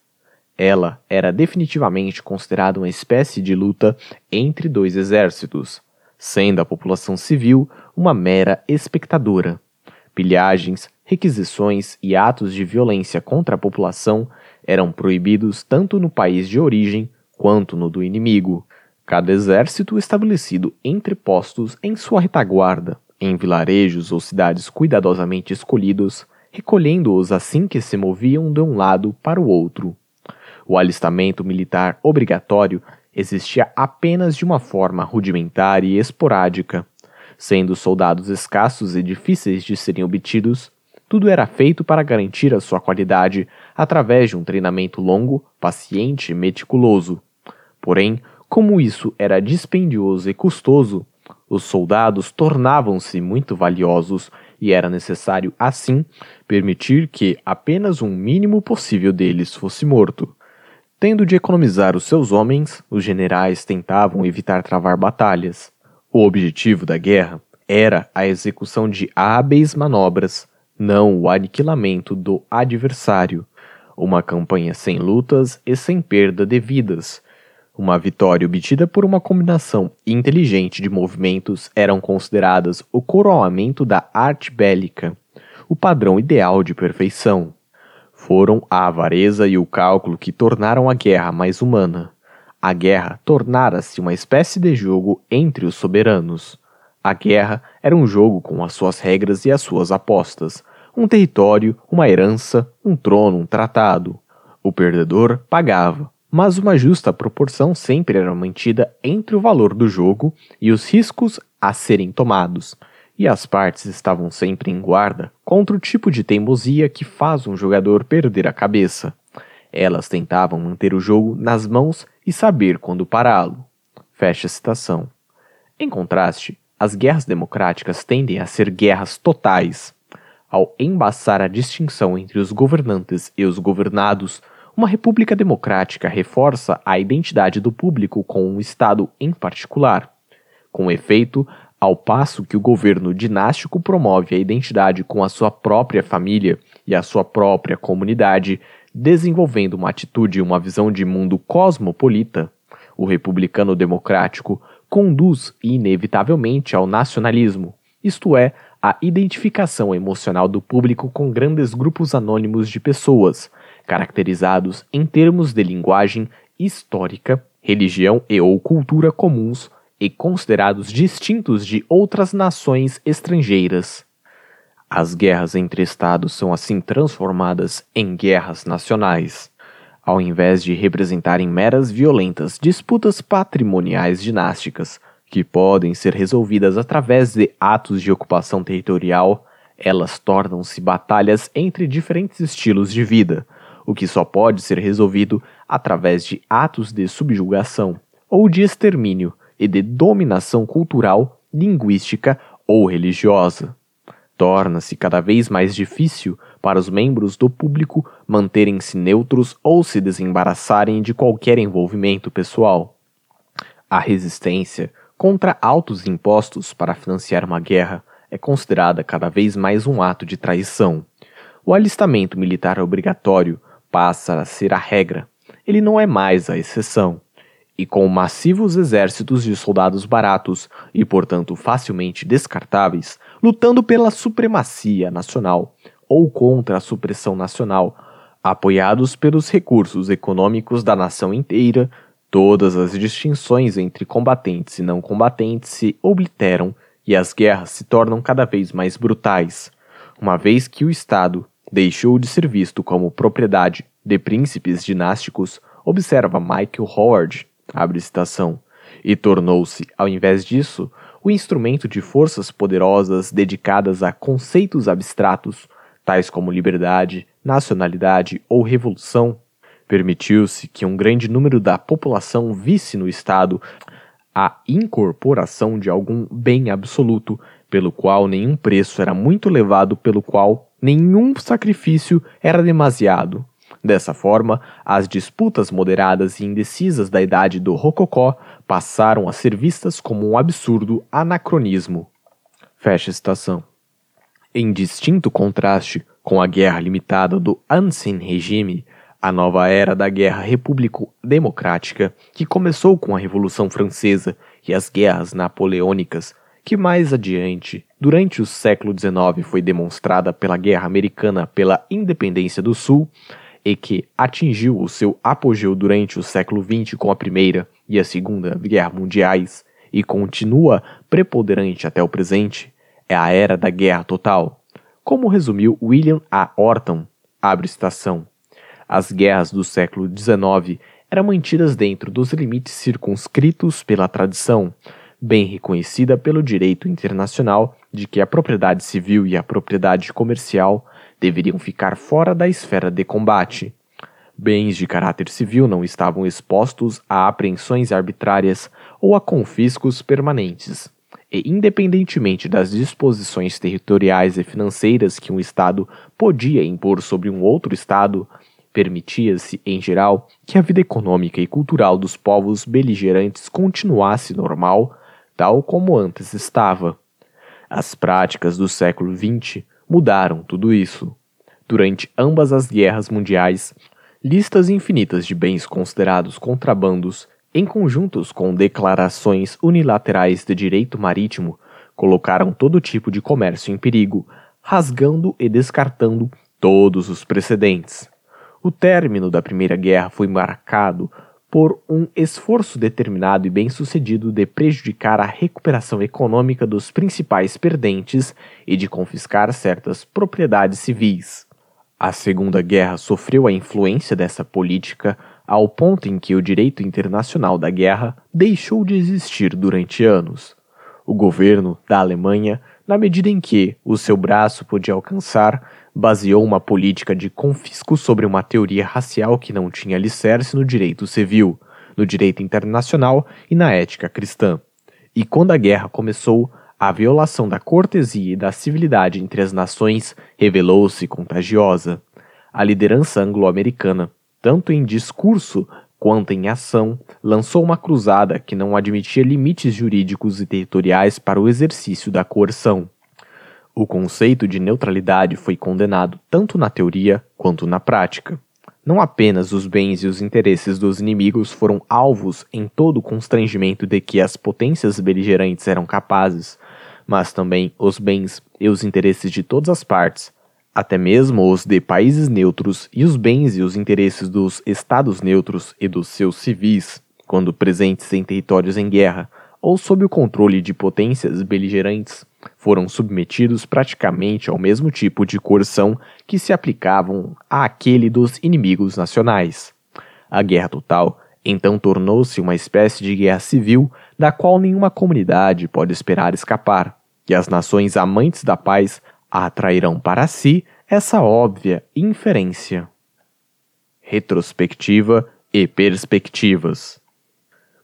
Ela era definitivamente considerada uma espécie de luta entre dois exércitos. sendo a população civil uma mera espectadora. Pilhagens, requisições e atos de violência contra a população eram proibidos tanto no país de origem quanto no do inimigo. Cada exército estabelecido entre postos em sua retaguarda, em vilarejos ou cidades cuidadosamente escolhidos, recolhendo-os assim que se moviam de um lado para o outro. O alistamento militar obrigatório existia apenas de uma forma rudimentar e esporádica. Sendo soldados escassos e difíceis de serem obtidos, tudo era feito para garantir a sua qualidade através de um treinamento longo, paciente e meticuloso. Porém, como isso era dispendioso e custoso, os soldados tornavam-se muito valiosos e era necessário, assim, permitir que apenas um mínimo possível deles fosse morto. Tendo de economizar os seus homens, os generais tentavam evitar travar batalhas. O objetivo da guerra era a execução de hábeis manobras, não o aniquilamento do adversário. Uma campanha sem lutas e sem perda de vidas. Uma vitória obtida por uma combinação inteligente de movimentos eram consideradas o coroamento da arte bélica, o padrão ideal de perfeição. Foram a avareza e o cálculo que tornaram a guerra mais humana. A guerra tornara-se uma espécie de jogo entre os soberanos. A guerra era um jogo com as suas regras e as suas apostas, um território, uma herança, um trono, um tratado. O perdedor pagava, mas uma justa proporção sempre era mantida entre o valor do jogo e os riscos a serem tomados e as partes estavam sempre em guarda contra o tipo de teimosia que faz um jogador perder a cabeça. Elas tentavam manter o jogo nas mãos e saber quando pará-lo. Fecha a citação. Em contraste, as guerras democráticas tendem a ser guerras totais. Ao embaçar a distinção entre os governantes e os governados, uma república democrática reforça a identidade do público com um Estado em particular. Com efeito, ao passo que o governo dinástico promove a identidade com a sua própria família e a sua própria comunidade, desenvolvendo uma atitude e uma visão de mundo cosmopolita, o republicano democrático conduz inevitavelmente ao nacionalismo, isto é, a identificação emocional do público com grandes grupos anônimos de pessoas, caracterizados em termos de linguagem histórica, religião e ou cultura comuns e considerados distintos de outras nações estrangeiras. As guerras entre estados são assim transformadas em guerras nacionais, ao invés de representarem meras violentas disputas patrimoniais dinásticas, que podem ser resolvidas através de atos de ocupação territorial, elas tornam-se batalhas entre diferentes estilos de vida, o que só pode ser resolvido através de atos de subjugação ou de extermínio e de dominação cultural, linguística ou religiosa. Torna-se cada vez mais difícil para os membros do público manterem-se neutros ou se desembaraçarem de qualquer envolvimento pessoal. A resistência contra altos impostos para financiar uma guerra é considerada cada vez mais um ato de traição. O alistamento militar obrigatório passa a ser a regra, ele não é mais a exceção. E com massivos exércitos de soldados baratos e, portanto, facilmente descartáveis, lutando pela supremacia nacional ou contra a supressão nacional, apoiados pelos recursos econômicos da nação inteira, todas as distinções entre combatentes e não combatentes se obliteram e as guerras se tornam cada vez mais brutais, uma vez que o Estado deixou de ser visto como propriedade de príncipes dinásticos, observa Michael Howard abre citação, e tornou-se, ao invés disso, o instrumento de forças poderosas dedicadas a conceitos abstratos, tais como liberdade, nacionalidade ou revolução, permitiu-se que um grande número da população visse no Estado a incorporação de algum bem absoluto, pelo qual nenhum preço era muito elevado, pelo qual nenhum sacrifício era demasiado, Dessa forma, as disputas moderadas e indecisas da idade do Rococó passaram a ser vistas como um absurdo anacronismo. Fecha citação. Em distinto contraste com a guerra limitada do Ancien Regime, A nova era da Guerra Repúblico-Democrática, que começou com a Revolução Francesa e as guerras napoleônicas, que mais adiante, durante o século XIX, foi demonstrada pela Guerra Americana pela Independência do Sul, e que atingiu o seu apogeu durante o século XX com a Primeira e a Segunda Guerra Mundiais e continua preponderante até o presente, é a era da guerra total. Como resumiu William A. Orton, abre citação, as guerras do século XIX eram mantidas dentro dos limites circunscritos pela tradição, bem reconhecida pelo direito internacional de que a propriedade civil e a propriedade comercial deveriam ficar fora da esfera de combate. Bens de caráter civil não estavam expostos a apreensões arbitrárias ou a confiscos permanentes. E, independentemente das disposições territoriais e financeiras que um Estado podia impor sobre um outro Estado, permitia-se, em geral, que a vida econômica e cultural dos povos beligerantes continuasse normal, tal como antes estava. As práticas do século XX mudaram tudo isso. Durante ambas as guerras mundiais, listas infinitas de bens considerados contrabandos, em conjuntos com declarações unilaterais de direito marítimo, colocaram todo tipo de comércio em perigo, rasgando e descartando todos os precedentes. O término da Primeira Guerra foi marcado por um esforço determinado e bem-sucedido de prejudicar a recuperação econômica dos principais perdentes e de confiscar certas propriedades civis. A Segunda Guerra sofreu a influência dessa política ao ponto em que o direito internacional da guerra deixou de existir durante anos. O governo da Alemanha, na medida em que o seu braço podia alcançar, baseou uma política de confisco sobre uma teoria racial que não tinha alicerce no direito civil, no direito internacional e na ética cristã. E quando a guerra começou, a violação da cortesia e da civilidade entre as nações revelou-se contagiosa. A liderança anglo-americana, tanto em discurso quanto em ação, lançou uma cruzada que não admitia limites jurídicos e territoriais para o exercício da coerção. O conceito de neutralidade foi condenado tanto na teoria quanto na prática. Não apenas os bens e os interesses dos inimigos foram alvos em todo o constrangimento de que as potências beligerantes eram capazes, mas também os bens e os interesses de todas as partes, até mesmo os de países neutros e os bens e os interesses dos estados neutros e dos seus civis, quando presentes em territórios em guerra ou sob o controle de potências beligerantes foram submetidos praticamente ao mesmo tipo de coerção que se aplicavam àquele dos inimigos nacionais. A guerra total então tornou-se uma espécie de guerra civil da qual nenhuma comunidade pode esperar escapar, e as nações amantes da paz atrairão para si essa óbvia inferência. Retrospectiva e perspectivas.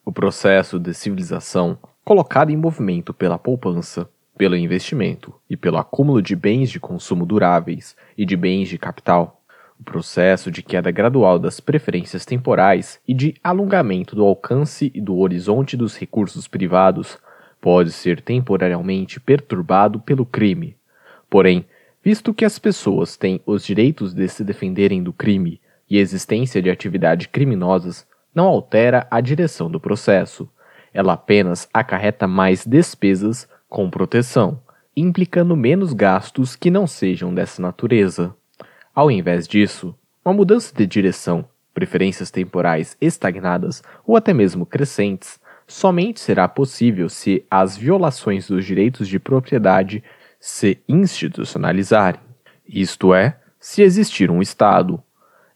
O processo de civilização, colocado em movimento pela poupança, pelo investimento e pelo acúmulo de bens de consumo duráveis e de bens de capital, o processo de queda gradual das preferências temporais e de alongamento do alcance e do horizonte dos recursos privados pode ser temporariamente perturbado pelo crime. Porém, visto que as pessoas têm os direitos de se defenderem do crime e existência de atividades criminosas não altera a direção do processo. Ela apenas acarreta mais despesas com proteção, implicando menos gastos que não sejam dessa natureza. Ao invés disso, uma mudança de direção, preferências temporais estagnadas ou até mesmo crescentes, somente será possível se as violações dos direitos de propriedade se institucionalizarem, isto é, se existir um Estado.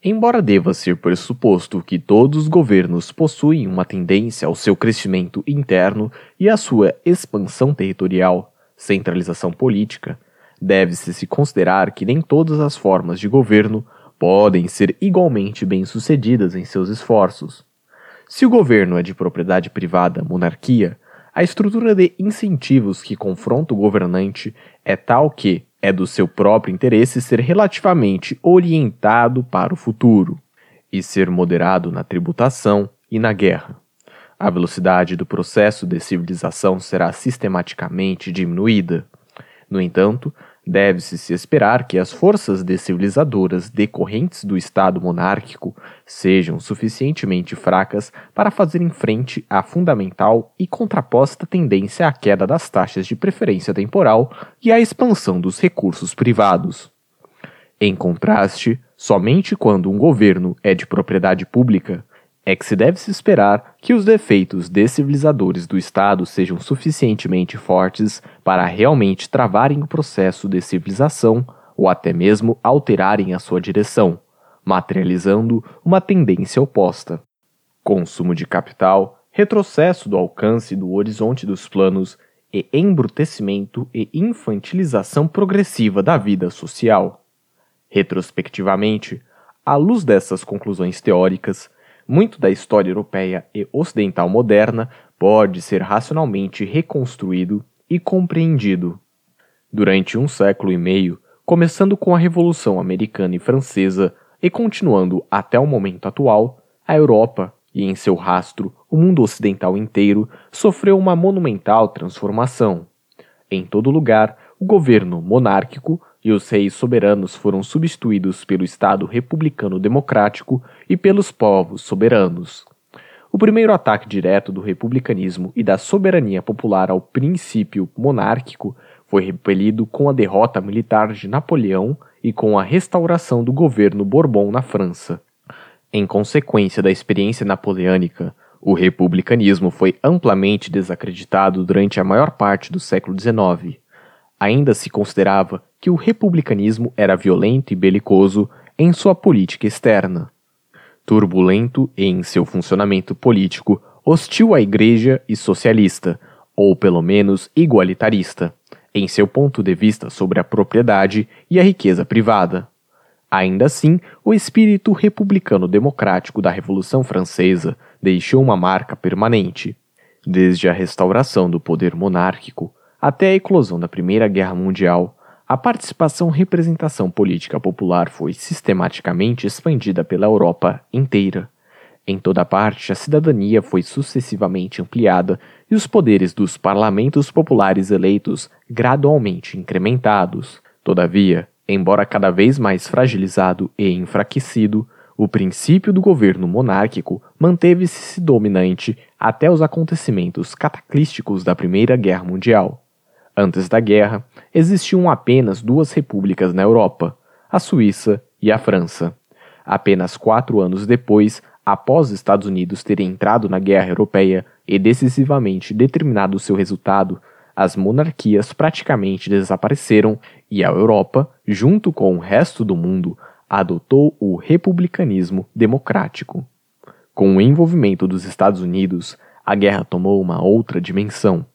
Embora deva ser pressuposto que todos os governos possuem uma tendência ao seu crescimento interno e à sua expansão territorial, centralização política, deve-se se considerar que nem todas as formas de governo podem ser igualmente bem-sucedidas em seus esforços. Se o governo é de propriedade privada, monarquia, a estrutura de incentivos que confronta o governante é tal que, é do seu próprio interesse ser relativamente orientado para o futuro e ser moderado na tributação e na guerra. A velocidade do processo de civilização será sistematicamente diminuída. No entanto, deve-se se esperar que as forças descivilizadoras decorrentes do Estado monárquico sejam suficientemente fracas para fazerem frente à fundamental e contraposta tendência à queda das taxas de preferência temporal e à expansão dos recursos privados. Em contraste, somente quando um governo é de propriedade pública é que se deve se esperar que os defeitos descivilizadores do Estado sejam suficientemente fortes para realmente travarem o processo de civilização ou até mesmo alterarem a sua direção, materializando uma tendência oposta. Consumo de capital, retrocesso do alcance do horizonte dos planos e embrutecimento e infantilização progressiva da vida social. Retrospectivamente, à luz dessas conclusões teóricas, muito da história europeia e ocidental moderna pode ser racionalmente reconstruído e compreendido. Durante um século e meio, começando com a Revolução Americana e Francesa e continuando até o momento atual, a Europa e em seu rastro o mundo ocidental inteiro sofreu uma monumental transformação. Em todo lugar, o governo monárquico e os reis soberanos foram substituídos pelo Estado republicano democrático e pelos povos soberanos. O primeiro ataque direto do republicanismo e da soberania popular ao princípio monárquico foi repelido com a derrota militar de Napoleão e com a restauração do governo Bourbon na França. Em consequência da experiência napoleônica, o republicanismo foi amplamente desacreditado durante a maior parte do século XIX. Ainda se considerava que o republicanismo era violento e belicoso em sua política externa. Turbulento em seu funcionamento político, hostil à igreja e socialista, ou pelo menos igualitarista, em seu ponto de vista sobre a propriedade e a riqueza privada. Ainda assim, o espírito republicano-democrático da Revolução Francesa deixou uma marca permanente. Desde a restauração do poder monárquico até a eclosão da Primeira Guerra Mundial, a participação representação política popular foi sistematicamente expandida pela Europa inteira. Em toda parte, a cidadania foi sucessivamente ampliada e os poderes dos parlamentos populares eleitos gradualmente incrementados. Todavia, embora cada vez mais fragilizado e enfraquecido, o princípio do governo monárquico manteve-se dominante até os acontecimentos cataclísticos da Primeira Guerra Mundial. Antes da guerra, existiam apenas duas repúblicas na Europa, a Suíça e a França. Apenas quatro anos depois, após os Estados Unidos terem entrado na guerra europeia e decisivamente determinado seu resultado, as monarquias praticamente desapareceram e a Europa, junto com o resto do mundo, adotou o republicanismo democrático. Com o envolvimento dos Estados Unidos, a guerra tomou uma outra dimensão.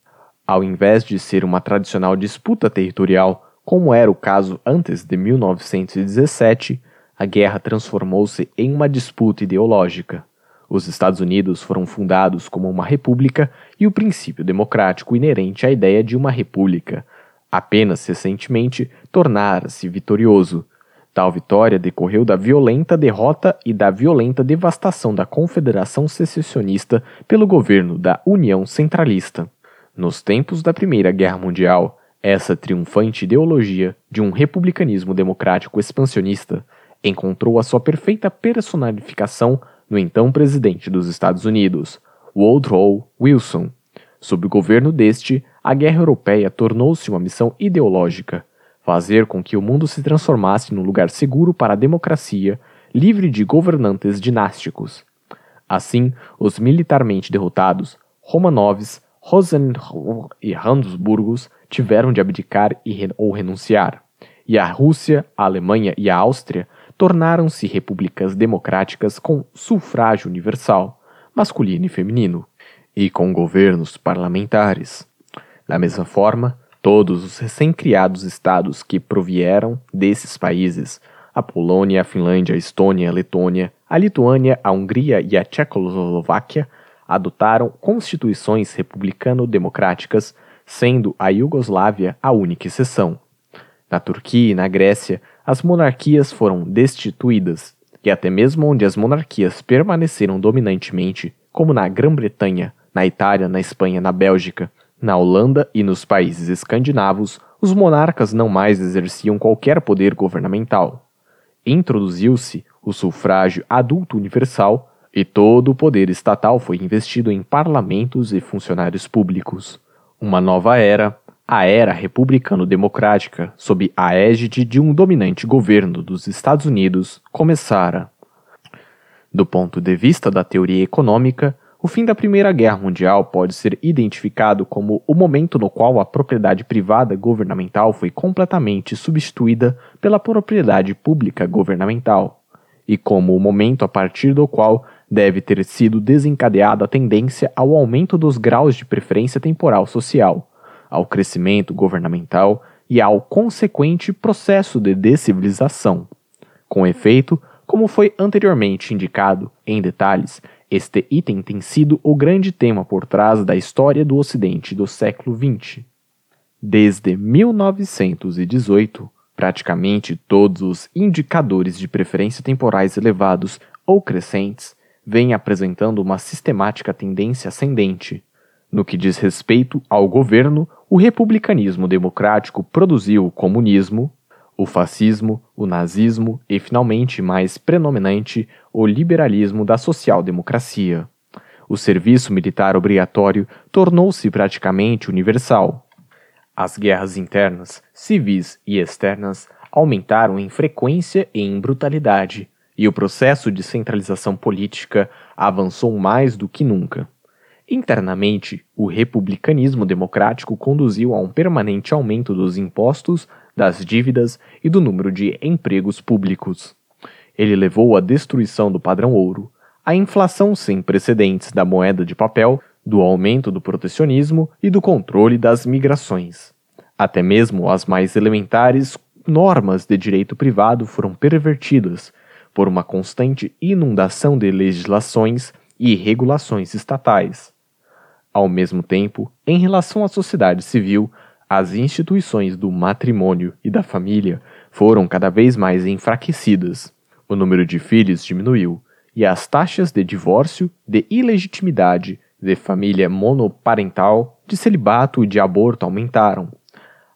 Ao invés de ser uma tradicional disputa territorial, como era o caso antes de 1917, a guerra transformou-se em uma disputa ideológica. Os Estados Unidos foram fundados como uma república e o princípio democrático inerente à ideia de uma república apenas recentemente tornara-se vitorioso. Tal vitória decorreu da violenta derrota e da violenta devastação da Confederação Secessionista pelo governo da União Centralista. Nos tempos da Primeira Guerra Mundial, essa triunfante ideologia de um republicanismo democrático expansionista encontrou a sua perfeita personificação no então presidente dos Estados Unidos, Woodrow Wilson. Sob o governo deste, a guerra europeia tornou-se uma missão ideológica, fazer com que o mundo se transformasse num lugar seguro para a democracia, livre de governantes dinásticos. Assim, os militarmente derrotados, Romanovs, Rosenberg e Habsburgos tiveram de abdicar ou renunciar, e a Rússia, a Alemanha e a Áustria tornaram-se repúblicas democráticas com sufrágio universal, masculino e feminino, e com governos parlamentares. Da mesma forma, todos os recém-criados estados que provieram desses países, a Polônia, a Finlândia, a Estônia, a Letônia, a Lituânia, a Hungria e a Tchecoslováquia, adotaram constituições republicano-democráticas, sendo a Iugoslávia a única exceção. Na Turquia e na Grécia, as monarquias foram destituídas, e até mesmo onde as monarquias permaneceram dominantemente, como na Grã-Bretanha, na Itália, na Espanha, na Bélgica, na Holanda e nos países escandinavos, os monarcas não mais exerciam qualquer poder governamental. Introduziu-se o sufrágio adulto universal e todo o poder estatal foi investido em parlamentos e funcionários públicos. Uma nova era, a era republicano-democrática, sob a égide de um dominante governo dos Estados Unidos, começara. Do ponto de vista da teoria econômica, o fim da Primeira Guerra Mundial pode ser identificado como o momento no qual a propriedade privada governamental foi completamente substituída pela propriedade pública governamental, e como o momento a partir do qual deve ter sido desencadeada a tendência ao aumento dos graus de preferência temporal social, ao crescimento governamental e ao consequente processo de decivilização. Com efeito, como foi anteriormente indicado em detalhes, este item tem sido o grande tema por trás da história do Ocidente do século XX. Desde 1918, praticamente todos os indicadores de preferência temporais elevados ou crescentes vêm apresentando uma sistemática tendência ascendente. No que diz respeito ao governo, o republicanismo democrático produziu o comunismo, o fascismo, o nazismo e, finalmente, mais predominante, o liberalismo da social-democracia. O serviço militar obrigatório tornou-se praticamente universal. As guerras internas, civis e externas aumentaram em frequência e em brutalidade, e o processo de centralização política avançou mais do que nunca. Internamente, o republicanismo democrático conduziu a um permanente aumento dos impostos das dívidas e do número de empregos públicos. Ele levou à destruição do padrão ouro, à inflação sem precedentes da moeda de papel, do aumento do protecionismo e do controle das migrações. Até mesmo as mais elementares normas de direito privado foram pervertidas por uma constante inundação de legislações e regulações estatais. Ao mesmo tempo, em relação à sociedade civil, as instituições do matrimônio e da família foram cada vez mais enfraquecidas. O número de filhos diminuiu e as taxas de divórcio, de ilegitimidade, de família monoparental, de celibato e de aborto aumentaram.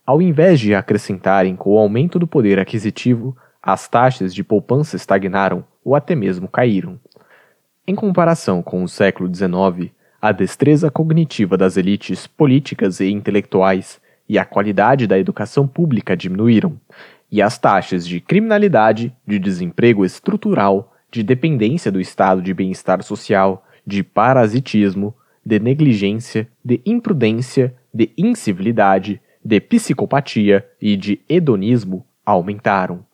Ao invés de acrescentarem com o aumento do poder aquisitivo, as taxas de poupança estagnaram ou até mesmo caíram. Em comparação com o século XIX, a destreza cognitiva das elites políticas e intelectuais e a qualidade da educação pública diminuíram, e as taxas de criminalidade, de desemprego estrutural, de dependência do estado de bem-estar social, de parasitismo, de negligência, de imprudência, de incivilidade, de psicopatia e de hedonismo aumentaram.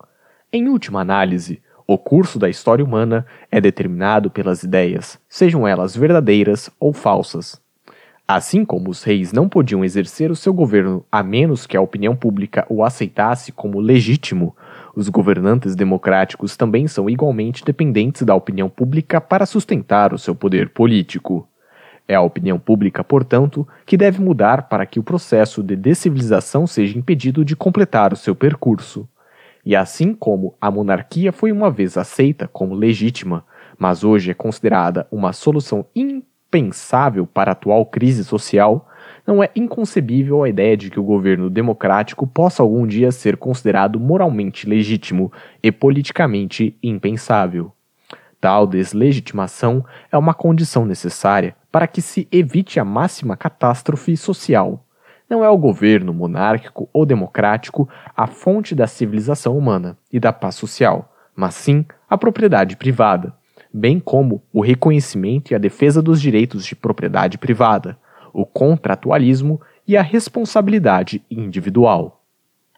Em última análise, o curso da história humana é determinado pelas ideias, sejam elas verdadeiras ou falsas. Assim como os reis não podiam exercer o seu governo a menos que a opinião pública o aceitasse como legítimo, os governantes democráticos também são igualmente dependentes da opinião pública para sustentar o seu poder político. É a opinião pública, portanto, que deve mudar para que o processo de decivilização seja impedido de completar o seu percurso. E assim como a monarquia foi uma vez aceita como legítima, mas hoje é considerada uma solução impensável para a atual crise social, não é inconcebível a ideia de que o governo democrático possa algum dia ser considerado moralmente legítimo e politicamente impensável. Tal deslegitimação é uma condição necessária para que se evite a máxima catástrofe social. Não é o governo monárquico ou democrático a fonte da civilização humana e da paz social, mas sim a propriedade privada, bem como o reconhecimento e a defesa dos direitos de propriedade privada, o contratualismo e a responsabilidade individual.